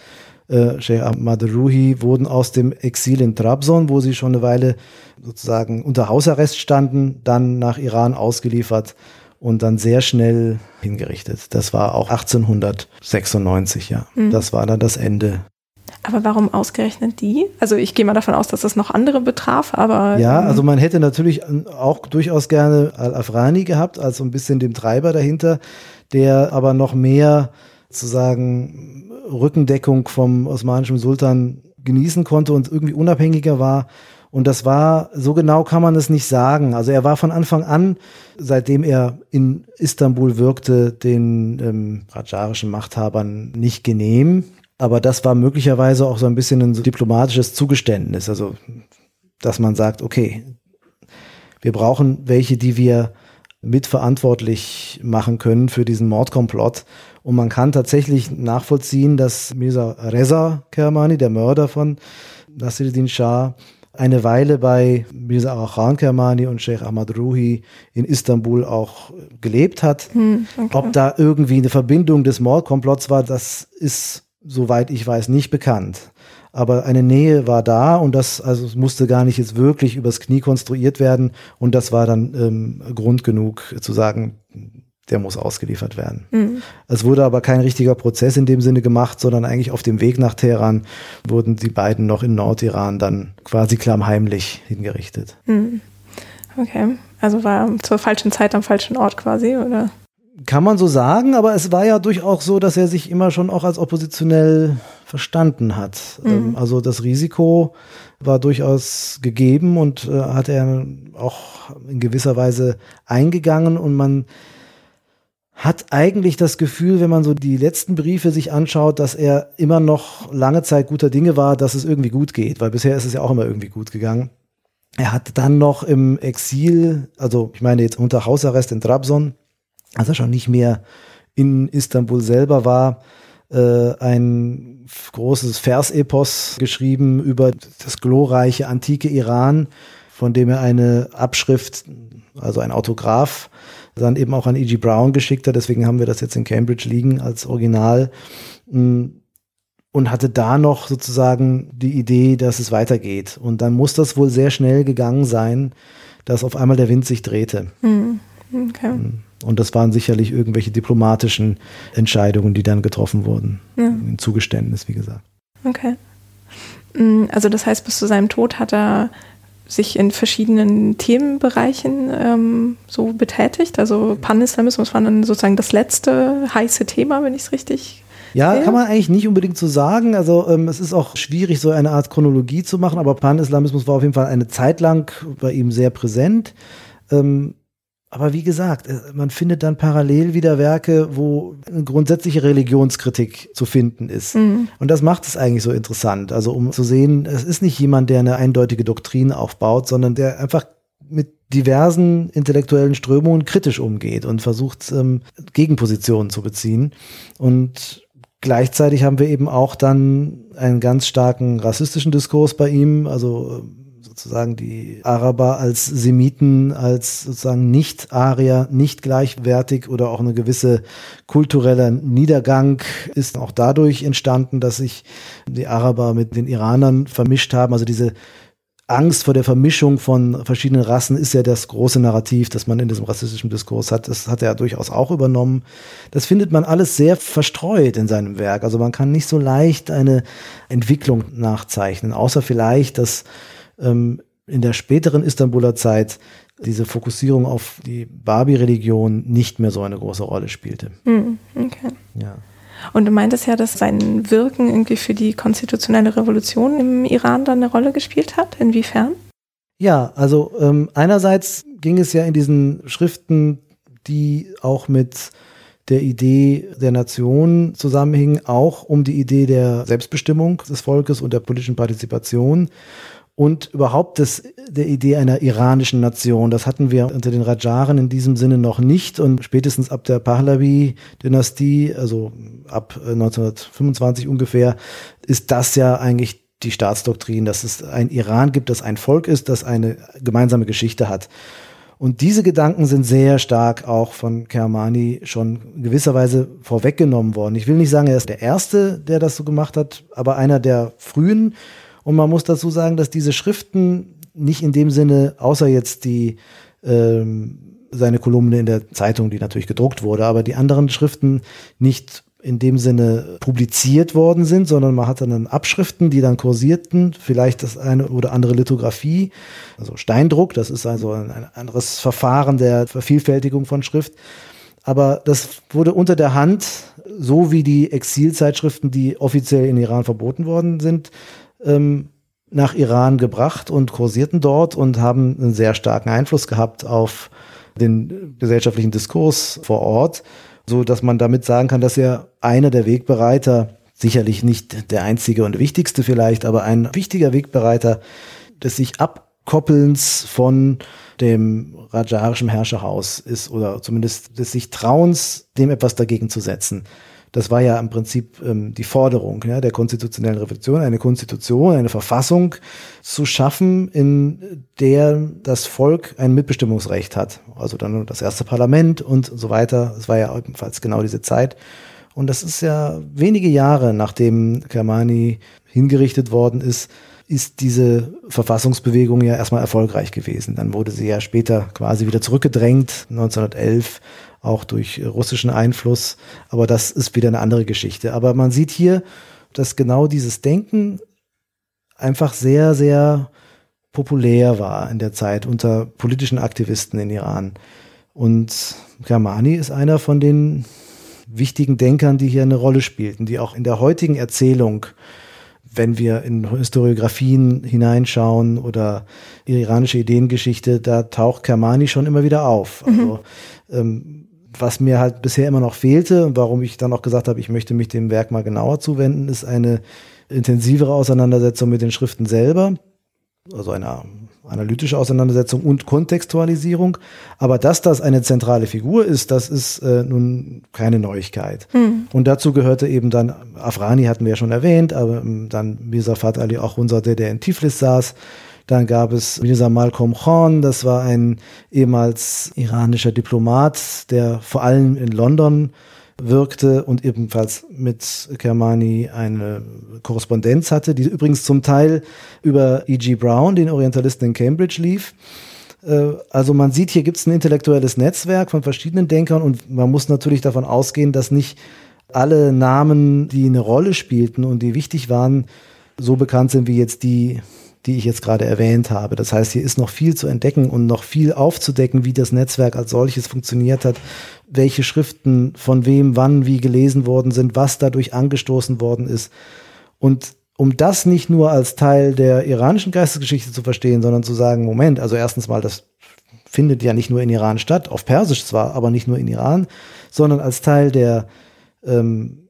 äh, Sheikh Ahmad Ruhi wurden aus dem Exil in Trabzon, wo sie schon eine Weile sozusagen unter Hausarrest standen, dann nach Iran ausgeliefert und dann sehr schnell hingerichtet. Das war auch 1896, ja. Mhm. Das war dann das Ende aber warum ausgerechnet die? Also ich gehe mal davon aus, dass das noch andere betraf, aber. Ja, ähm, also man hätte natürlich auch durchaus gerne Al-Afrani gehabt, als so ein bisschen dem Treiber dahinter, der aber noch mehr sozusagen Rückendeckung vom osmanischen Sultan genießen konnte und irgendwie unabhängiger war. Und das war, so genau kann man es nicht sagen. Also er war von Anfang an, seitdem er in Istanbul wirkte, den ähm, rajarischen Machthabern nicht genehm. Aber das war möglicherweise auch so ein bisschen ein diplomatisches Zugeständnis. Also, dass man sagt, okay, wir brauchen welche, die wir mitverantwortlich machen können für diesen Mordkomplott. Und man kann tatsächlich nachvollziehen, dass Mirza Reza Kermani, der Mörder von Nasiruddin Shah, eine Weile bei Mirza Arafat Kermani und Sheikh Ahmad Ruhi in Istanbul auch gelebt hat. Hm, okay. Ob da irgendwie eine Verbindung des Mordkomplotts war, das ist, soweit ich weiß, nicht bekannt. Aber eine Nähe war da und das also es musste gar nicht jetzt wirklich übers Knie konstruiert werden und das war dann ähm, Grund genug zu sagen, der muss ausgeliefert werden. Mhm. Es wurde aber kein richtiger Prozess in dem Sinne gemacht, sondern eigentlich auf dem Weg nach Teheran wurden die beiden noch in Nordiran dann quasi klammheimlich hingerichtet. Mhm. Okay, also war zur falschen Zeit am falschen Ort quasi, oder? Kann man so sagen, aber es war ja durchaus so, dass er sich immer schon auch als oppositionell verstanden hat. Mhm. Ähm, also das Risiko war durchaus gegeben und äh, hat er auch in gewisser Weise eingegangen und man hat eigentlich das Gefühl, wenn man so die letzten Briefe sich anschaut, dass er immer noch lange Zeit guter Dinge war, dass es irgendwie gut geht, weil bisher ist es ja auch immer irgendwie gut gegangen. Er hat dann noch im Exil, also ich meine jetzt unter Hausarrest in Trabzon, als er schon nicht mehr in Istanbul selber war, äh, ein großes Versepos geschrieben über das glorreiche antike Iran, von dem er eine Abschrift, also ein Autograph dann eben auch an E.G. Brown geschickt hat. Deswegen haben wir das jetzt in Cambridge liegen als Original. Mm, und hatte da noch sozusagen die Idee, dass es weitergeht. Und dann muss das wohl sehr schnell gegangen sein, dass auf einmal der Wind sich drehte. Hm, okay. Und das waren sicherlich irgendwelche diplomatischen Entscheidungen, die dann getroffen wurden. Ja. Ein Zugeständnis, wie gesagt. Okay. Mm, also das heißt, bis zu seinem Tod hat er sich in verschiedenen Themenbereichen ähm, so betätigt. Also Pan-Islamismus war dann sozusagen das letzte heiße Thema, wenn ich es richtig ja, kann man eigentlich nicht unbedingt so sagen. Also ähm, es ist auch schwierig, so eine Art Chronologie zu machen, aber Pan-Islamismus war auf jeden Fall eine Zeit lang bei ihm sehr präsent. Ähm, aber wie gesagt, äh, man findet dann parallel wieder Werke, wo eine grundsätzliche Religionskritik zu finden ist. Mhm. Und das macht es eigentlich so interessant. Also um zu sehen, es ist nicht jemand, der eine eindeutige Doktrin aufbaut, sondern der einfach mit diversen intellektuellen Strömungen kritisch umgeht und versucht, ähm, Gegenpositionen zu beziehen. Und gleichzeitig haben wir eben auch dann einen ganz starken rassistischen Diskurs bei ihm. Also sozusagen die Araber als Semiten, als sozusagen Nicht-Arier, nicht gleichwertig oder auch eine gewisse kultureller Niedergang ist auch dadurch entstanden, dass sich die Araber mit den Iranern vermischt haben. Also diese Angst vor der Vermischung von verschiedenen Rassen ist ja das große Narrativ, das man in diesem rassistischen Diskurs hat. Das hat er durchaus auch übernommen. Das findet man alles sehr verstreut in seinem Werk. Also man kann nicht so leicht eine Entwicklung nachzeichnen, außer vielleicht, dass ähm, in der späteren Istanbuler Zeit diese Fokussierung auf die Barbie-Religion nicht mehr so eine große Rolle spielte. Hm, okay. Ja. Und du meintest ja, dass sein Wirken irgendwie für die konstitutionelle Revolution im Iran dann eine Rolle gespielt hat. Inwiefern? Ja, also ähm, einerseits ging es ja in diesen Schriften, die auch mit der Idee der Nation zusammenhingen, auch um die Idee der Selbstbestimmung des Volkes und der politischen Partizipation und überhaupt das, der Idee einer iranischen Nation. Das hatten wir unter den Rajaren in diesem Sinne noch nicht und spätestens ab der Pahlavi-Dynastie, also ab 1925 ungefähr, ist das ja eigentlich die Staatsdoktrin, dass es ein Iran gibt, das ein Volk ist, das eine gemeinsame Geschichte hat. Und diese Gedanken sind sehr stark auch von Kermani schon gewisserweise vorweggenommen worden. Ich will nicht sagen, er ist der Erste, der das so gemacht hat, aber einer der frühen. Und man muss dazu sagen, dass diese Schriften nicht in dem Sinne, außer jetzt die ähm, seine Kolumne in der Zeitung, die natürlich gedruckt wurde, aber die anderen Schriften nicht in dem Sinne publiziert worden sind, sondern man hatte dann Abschriften, die dann kursierten, vielleicht das eine oder andere Lithografie, also Steindruck, das ist also ein, ein anderes Verfahren der Vervielfältigung von Schrift. Aber das wurde unter der Hand, so wie die Exilzeitschriften, die offiziell in Iran verboten worden sind, ähm, nach Iran gebracht und kursierten dort und haben einen sehr starken Einfluss gehabt auf den gesellschaftlichen Diskurs vor Ort, so dass man damit sagen kann, dass er einer der Wegbereiter, sicherlich nicht der einzige und wichtigste vielleicht, aber ein wichtiger Wegbereiter des sich Abkoppelns von dem rajarischen Herrscherhaus ist oder zumindest des sich Trauens, dem etwas dagegen zu setzen. Das war ja im Prinzip ähm, die Forderung ja, der konstitutionellen Revolution, eine Konstitution, eine Verfassung zu schaffen, in der das Volk ein Mitbestimmungsrecht hat. Also dann das erste Parlament und so weiter. Es war ja ebenfalls genau diese Zeit. Und das ist ja wenige Jahre nachdem Kermani hingerichtet worden ist, ist diese Verfassungsbewegung ja erstmal erfolgreich gewesen. Dann wurde sie ja später quasi wieder zurückgedrängt, 1911 auch durch russischen Einfluss. Aber das ist wieder eine andere Geschichte. Aber man sieht hier, dass genau dieses Denken einfach sehr, sehr populär war in der Zeit unter politischen Aktivisten in Iran. Und Kermani ist einer von den wichtigen Denkern, die hier eine Rolle spielten, die auch in der heutigen Erzählung wenn wir in Historiografien hineinschauen oder iranische Ideengeschichte, da taucht Kermani schon immer wieder auf. Mhm. Also, ähm, was mir halt bisher immer noch fehlte und warum ich dann auch gesagt habe, ich möchte mich dem Werk mal genauer zuwenden, ist eine intensivere Auseinandersetzung mit den Schriften selber, also eine analytische Auseinandersetzung und Kontextualisierung. Aber dass das eine zentrale Figur ist, das ist äh, nun keine Neuigkeit. Hm. Und dazu gehörte eben dann, Afrani hatten wir ja schon erwähnt, aber ähm, dann Mirza Fat Ali auch unser, der, der in Tiflis saß. Dann gab es Mirza Malcolm Khan, das war ein ehemals iranischer Diplomat, der vor allem in London wirkte und ebenfalls mit Kermani eine Korrespondenz hatte, die übrigens zum Teil über E.G. Brown, den Orientalisten in Cambridge, lief. Äh, also man sieht, hier gibt es ein intellektuelles Netzwerk von verschiedenen Denkern und man muss natürlich davon ausgehen, dass nicht alle Namen, die eine Rolle spielten und die wichtig waren, so bekannt sind wie jetzt die die ich jetzt gerade erwähnt habe. Das heißt, hier ist noch viel zu entdecken und noch viel aufzudecken, wie das Netzwerk als solches funktioniert hat, welche Schriften von wem, wann, wie gelesen worden sind, was dadurch angestoßen worden ist. Und um das nicht nur als Teil der iranischen Geistesgeschichte zu verstehen, sondern zu sagen, Moment, also erstens mal, das findet ja nicht nur in Iran statt, auf Persisch zwar, aber nicht nur in Iran, sondern als Teil der ähm,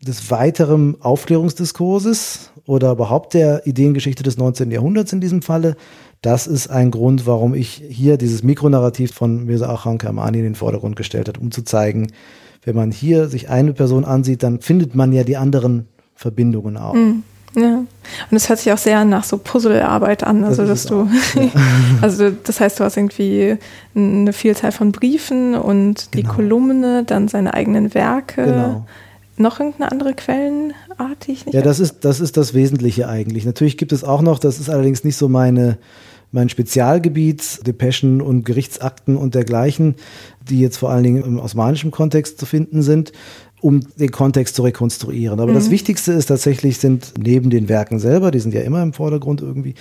des weiteren Aufklärungsdiskurses oder überhaupt der Ideengeschichte des 19. Jahrhunderts in diesem Falle. Das ist ein Grund, warum ich hier dieses Mikronarrativ von Mirza Achan Kermani in den Vordergrund gestellt habe, um zu zeigen, wenn man hier sich eine Person ansieht, dann findet man ja die anderen Verbindungen auch. Mhm. Ja. Und es hört sich auch sehr nach so Puzzlearbeit an, also das dass du, ja. also das heißt, du hast irgendwie eine Vielzahl von Briefen und die genau. Kolumne, dann seine eigenen Werke. Genau noch irgendeine andere Quellenart, die ich nicht Ja, das ist, das ist das Wesentliche eigentlich. Natürlich gibt es auch noch, das ist allerdings nicht so meine, mein Spezialgebiet, Depeschen und Gerichtsakten und dergleichen, die jetzt vor allen Dingen im osmanischen Kontext zu finden sind, um den Kontext zu rekonstruieren. Aber mhm. das Wichtigste ist tatsächlich, sind neben den Werken selber, die sind ja immer im Vordergrund irgendwie,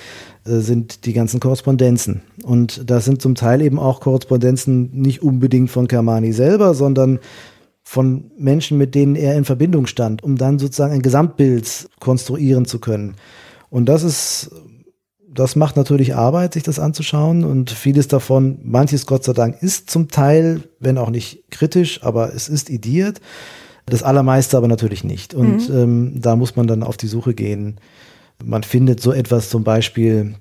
äh, sind die ganzen Korrespondenzen. Und das sind zum Teil eben auch Korrespondenzen nicht unbedingt von Kermani selber, sondern von Menschen, mit denen er in Verbindung stand, um dann sozusagen ein Gesamtbild konstruieren zu können. Und das ist, das macht natürlich Arbeit, sich das anzuschauen und vieles davon, manches Gott sei Dank ist zum Teil, wenn auch nicht kritisch, aber es ist idiert. Das allermeiste aber natürlich nicht. Und mhm. ähm, da muss man dann auf die Suche gehen. Man findet so etwas zum Beispiel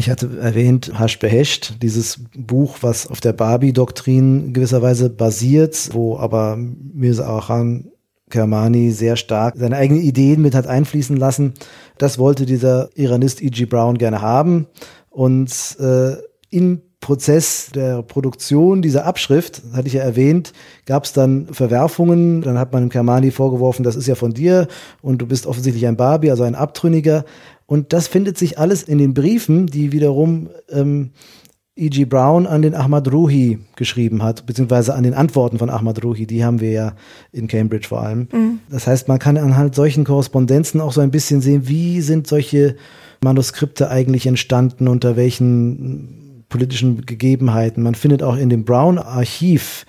ich hatte erwähnt, Hash Behesht, dieses Buch, was auf der Barbie-Doktrin gewisserweise basiert, wo aber Mirza Arhan Kermani sehr stark seine eigenen Ideen mit hat einfließen lassen. Das wollte dieser Iranist E.G. Brown gerne haben. Und äh, im Prozess der Produktion dieser Abschrift, hatte ich ja erwähnt, gab es dann Verwerfungen. Dann hat man Kermani vorgeworfen, das ist ja von dir und du bist offensichtlich ein Barbie, also ein Abtrünniger. Und das findet sich alles in den Briefen, die wiederum ähm, E.G. Brown an den Ahmad Ruhi geschrieben hat, beziehungsweise an den Antworten von Ahmad Ruhi, die haben wir ja in Cambridge vor allem. Mhm. Das heißt, man kann anhand solchen Korrespondenzen auch so ein bisschen sehen, wie sind solche Manuskripte eigentlich entstanden, unter welchen politischen Gegebenheiten. Man findet auch in dem Brown-Archiv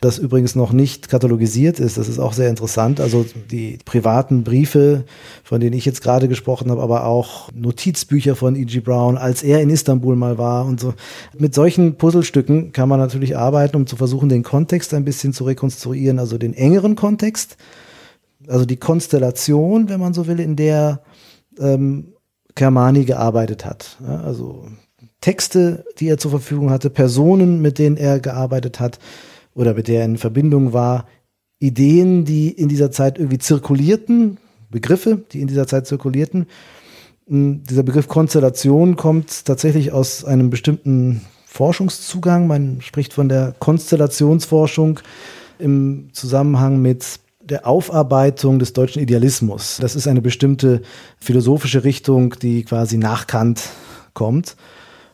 das übrigens noch nicht katalogisiert ist. Das ist auch sehr interessant. Also die privaten Briefe, von denen ich jetzt gerade gesprochen habe, aber auch Notizbücher von E.G. Brown, als er in Istanbul mal war und so. Mit solchen Puzzlestücken kann man natürlich arbeiten, um zu versuchen, den Kontext ein bisschen zu rekonstruieren, also den engeren Kontext, also die Konstellation, wenn man so will, in der ähm, Kermani gearbeitet hat. Ja, also Texte, die er zur Verfügung hatte, Personen, mit denen er gearbeitet hat, oder mit der er in Verbindung war, Ideen, die in dieser Zeit irgendwie zirkulierten, Begriffe, die in dieser Zeit zirkulierten. Hm, dieser Begriff Konstellation kommt tatsächlich aus einem bestimmten Forschungszugang. Man spricht von der Konstellationsforschung im Zusammenhang mit der Aufarbeitung des deutschen Idealismus. Das ist eine bestimmte philosophische Richtung, die quasi nach Kant kommt.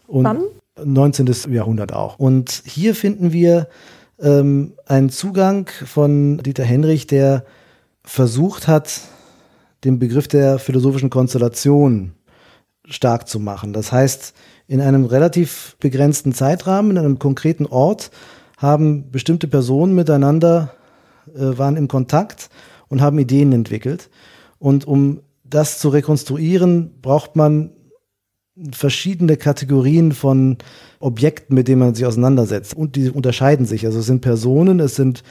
Und Wann? 19. Jahrhundert auch. Und hier finden wir ähm, einen Zugang von Dieter Henrich, der versucht hat, den Begriff der philosophischen Konstellation stark zu machen. Das heißt, in einem relativ begrenzten Zeitrahmen, in einem konkreten Ort, haben bestimmte Personen miteinander, äh, waren im Kontakt und haben Ideen entwickelt. Und um das zu rekonstruieren, braucht man verschiedene Kategorien von Objekten, mit denen man sich auseinandersetzt. Und die unterscheiden sich. Also es sind Personen, es sind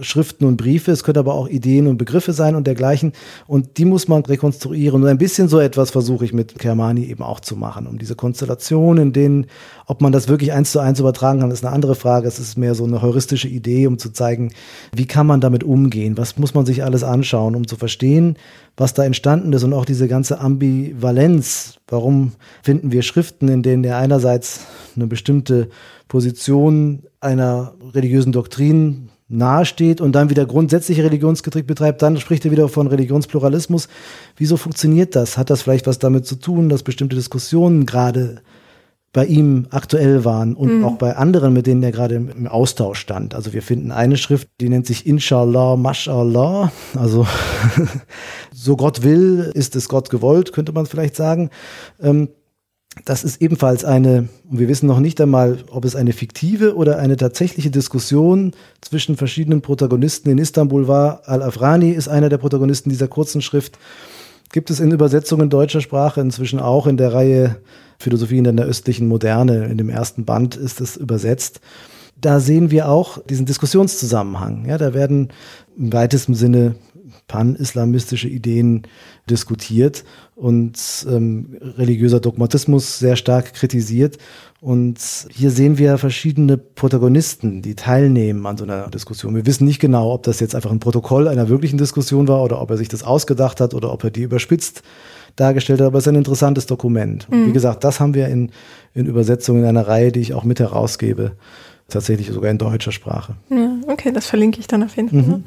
Schriften und Briefe, es können aber auch Ideen und Begriffe sein und dergleichen. Und die muss man rekonstruieren. Und ein bisschen so etwas versuche ich mit Kermani eben auch zu machen, um diese Konstellation, in denen, ob man das wirklich eins zu eins übertragen kann, ist eine andere Frage. Es ist mehr so eine heuristische Idee, um zu zeigen, wie kann man damit umgehen? Was muss man sich alles anschauen, um zu verstehen, was da entstanden ist und auch diese ganze Ambivalenz. Warum finden wir Schriften, in denen er einerseits eine bestimmte Position einer religiösen Doktrin nahesteht und dann wieder grundsätzliche Religionskritik betreibt, dann spricht er wieder von Religionspluralismus. Wieso funktioniert das? Hat das vielleicht was damit zu tun, dass bestimmte Diskussionen gerade bei ihm aktuell waren und mhm. auch bei anderen, mit denen er gerade im, Austausch stand. Also wir finden eine Schrift, die nennt sich Inshallah, Mashallah. Also so Gott will, ist es Gott gewollt, könnte man vielleicht sagen. Ähm, das ist ebenfalls eine, und wir wissen noch nicht einmal, ob es eine fiktive oder eine tatsächliche Diskussion zwischen verschiedenen Protagonisten in Istanbul war. Al-Afrani ist einer der Protagonisten dieser kurzen Schrift. Gibt es in Übersetzungen deutscher Sprache inzwischen auch in der Reihe Philosophien in der östlichen Moderne. In dem ersten Band ist es übersetzt. Da sehen wir auch diesen Diskussionszusammenhang. Ja, da werden im weitesten Sinne pan-islamistische Ideen diskutiert und ähm, religiöser Dogmatismus sehr stark kritisiert. Und hier sehen wir verschiedene Protagonisten, die teilnehmen an so einer Diskussion. Wir wissen nicht genau, ob das jetzt einfach ein Protokoll einer wirklichen Diskussion war oder ob er sich das ausgedacht hat oder ob er die überspitzt dargestellt hat, aber es ist ein interessantes Dokument. Und wie mhm. gesagt, das haben wir in, in Übersetzungen in einer Reihe, die ich auch mit herausgebe tatsächlich sogar in deutscher Sprache. Ja, okay, das verlinke ich dann auf jeden Fall.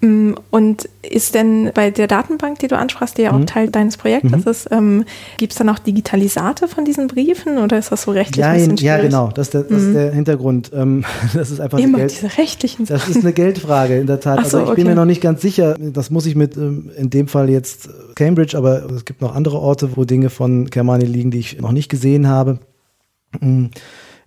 Mhm. Mm, und ist denn bei der Datenbank, die du ansprachst, die ja auch mhm. Teil deines Projektes mhm. ist, ähm, gibt es dann auch Digitalisate von diesen Briefen oder ist das so rechtlich? Ja, ein ja genau, das ist der, das ist mhm. der Hintergrund. Ähm, das ist einfach Immer Geld, diese rechtlichen Das ist eine Geldfrage in der Tat. So, also ich okay. bin mir noch nicht ganz sicher, das muss ich mit ähm, in dem Fall jetzt Cambridge, aber es gibt noch andere Orte, wo Dinge von Kermani liegen, die ich noch nicht gesehen habe. Mm.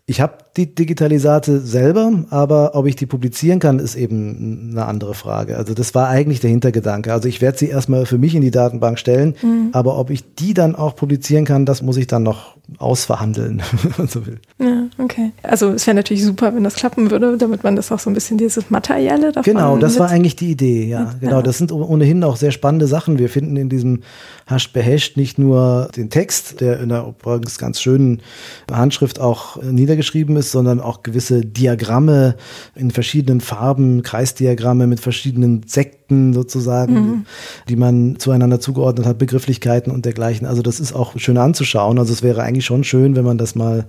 Ich habe die Digitalisate selber, aber ob ich die publizieren kann, ist eben eine andere Frage. Also das war eigentlich der Hintergedanke. Also ich werde sie erstmal für mich in die Datenbank stellen, mhm. aber ob ich die dann auch publizieren kann, das muss ich dann noch ausverhandeln, wenn man so will. Ja, okay. Also es wäre natürlich super, wenn das klappen würde, damit man das auch so ein bisschen dieses Materielle davon Genau, das war eigentlich die Idee, ja. Genau, das sind ohnehin auch sehr spannende Sachen. Wir finden in diesem Hash Behesht nicht nur den Text, der in der übrigens ganz schönen Handschrift auch niedergeschrieben ist, sondern auch gewisse Diagramme in verschiedenen Farben, Kreisdiagramme mit verschiedenen Sekten sozusagen, mhm. die man zueinander zugeordnet hat, Begrifflichkeiten und dergleichen. Also das ist auch schön anzuschauen. Also es wäre eigentlich schon schön, wenn man das mal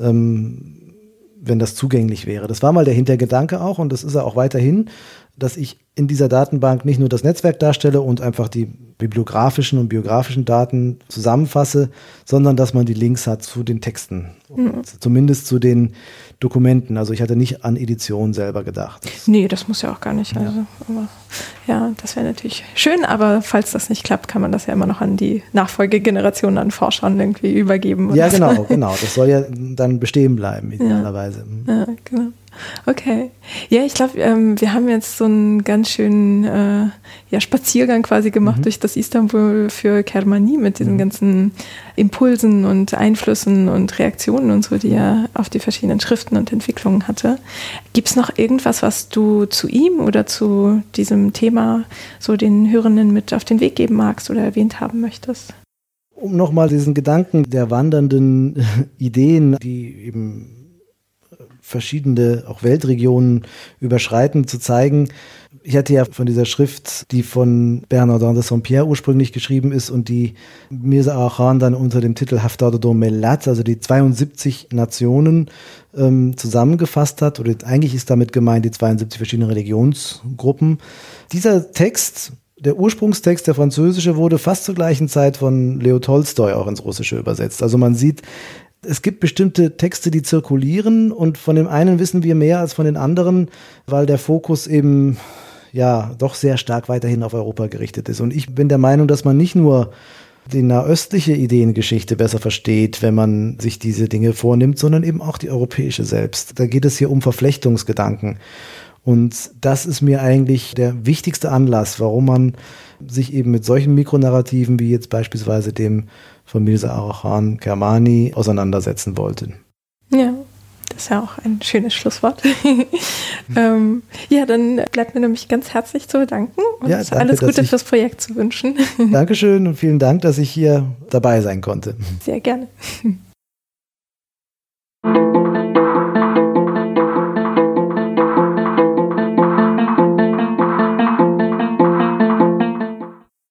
ähm, wenn das zugänglich wäre. Das war mal der Hintergedanke auch und das ist er auch weiterhin, dass ich in dieser Datenbank nicht nur das Netzwerk darstelle und einfach die bibliografischen und biografischen Daten zusammenfasse, sondern dass man die Links hat zu den Texten, mhm. zumindest zu den Dokumenten. Also ich hatte nicht an Edition selber gedacht. Das nee, das muss ja auch gar nicht. Ja, also, aber, ja das wäre natürlich schön, aber falls das nicht klappt, kann man das ja immer noch an die Nachfolgegenerationen an Forschern irgendwie übergeben. Ja, genau, genau. Das soll ja dann bestehen bleiben, idealerweise. Ja, ja genau. Okay. Ja, ich glaube, ähm, wir haben jetzt so einen ganz schönen äh, ja, Spaziergang quasi gemacht mhm. durch das Istanbul für Kermani mit diesen mhm. ganzen Impulsen und Einflüssen und Reaktionen und so, die er auf die verschiedenen Schriften und Entwicklungen hatte. Gibt es noch irgendwas, was du zu ihm oder zu diesem Thema so den Hörenden mit auf den Weg geben magst oder erwähnt haben möchtest? Um nochmal diesen Gedanken der wandernden Ideen, die eben verschiedene auch Weltregionen überschreiten, zu zeigen, ich hatte ja von dieser Schrift, die von Bernardin de Saint-Pierre ursprünglich geschrieben ist und die Mirza Arachan dann unter dem Titel Haftar de Melat, also die 72 Nationen, ähm, zusammengefasst hat. Oder eigentlich ist damit gemeint die 72 verschiedenen Religionsgruppen. Dieser Text, der Ursprungstext, der französische, wurde fast zur gleichen Zeit von Leo Tolstoi auch ins Russische übersetzt. Also man sieht, es gibt bestimmte Texte, die zirkulieren und von dem einen wissen wir mehr als von den anderen, weil der Fokus eben ja doch sehr stark weiterhin auf Europa gerichtet ist. Und ich bin der Meinung, dass man nicht nur die nahöstliche Ideengeschichte besser versteht, wenn man sich diese Dinge vornimmt, sondern eben auch die europäische selbst. Da geht es hier um Verflechtungsgedanken. Und das ist mir eigentlich der wichtigste Anlass, warum man sich eben mit solchen Mikronarrativen wie jetzt beispielsweise dem von Mirza Arachan Germani auseinandersetzen wollten. Ja, das ist ja auch ein schönes Schlusswort. ähm, ja, dann bleibt mir nämlich ganz herzlich zu bedanken und ja, danke, alles Gute ich, fürs Projekt zu wünschen. Dankeschön und vielen Dank, dass ich hier dabei sein konnte. Sehr gerne.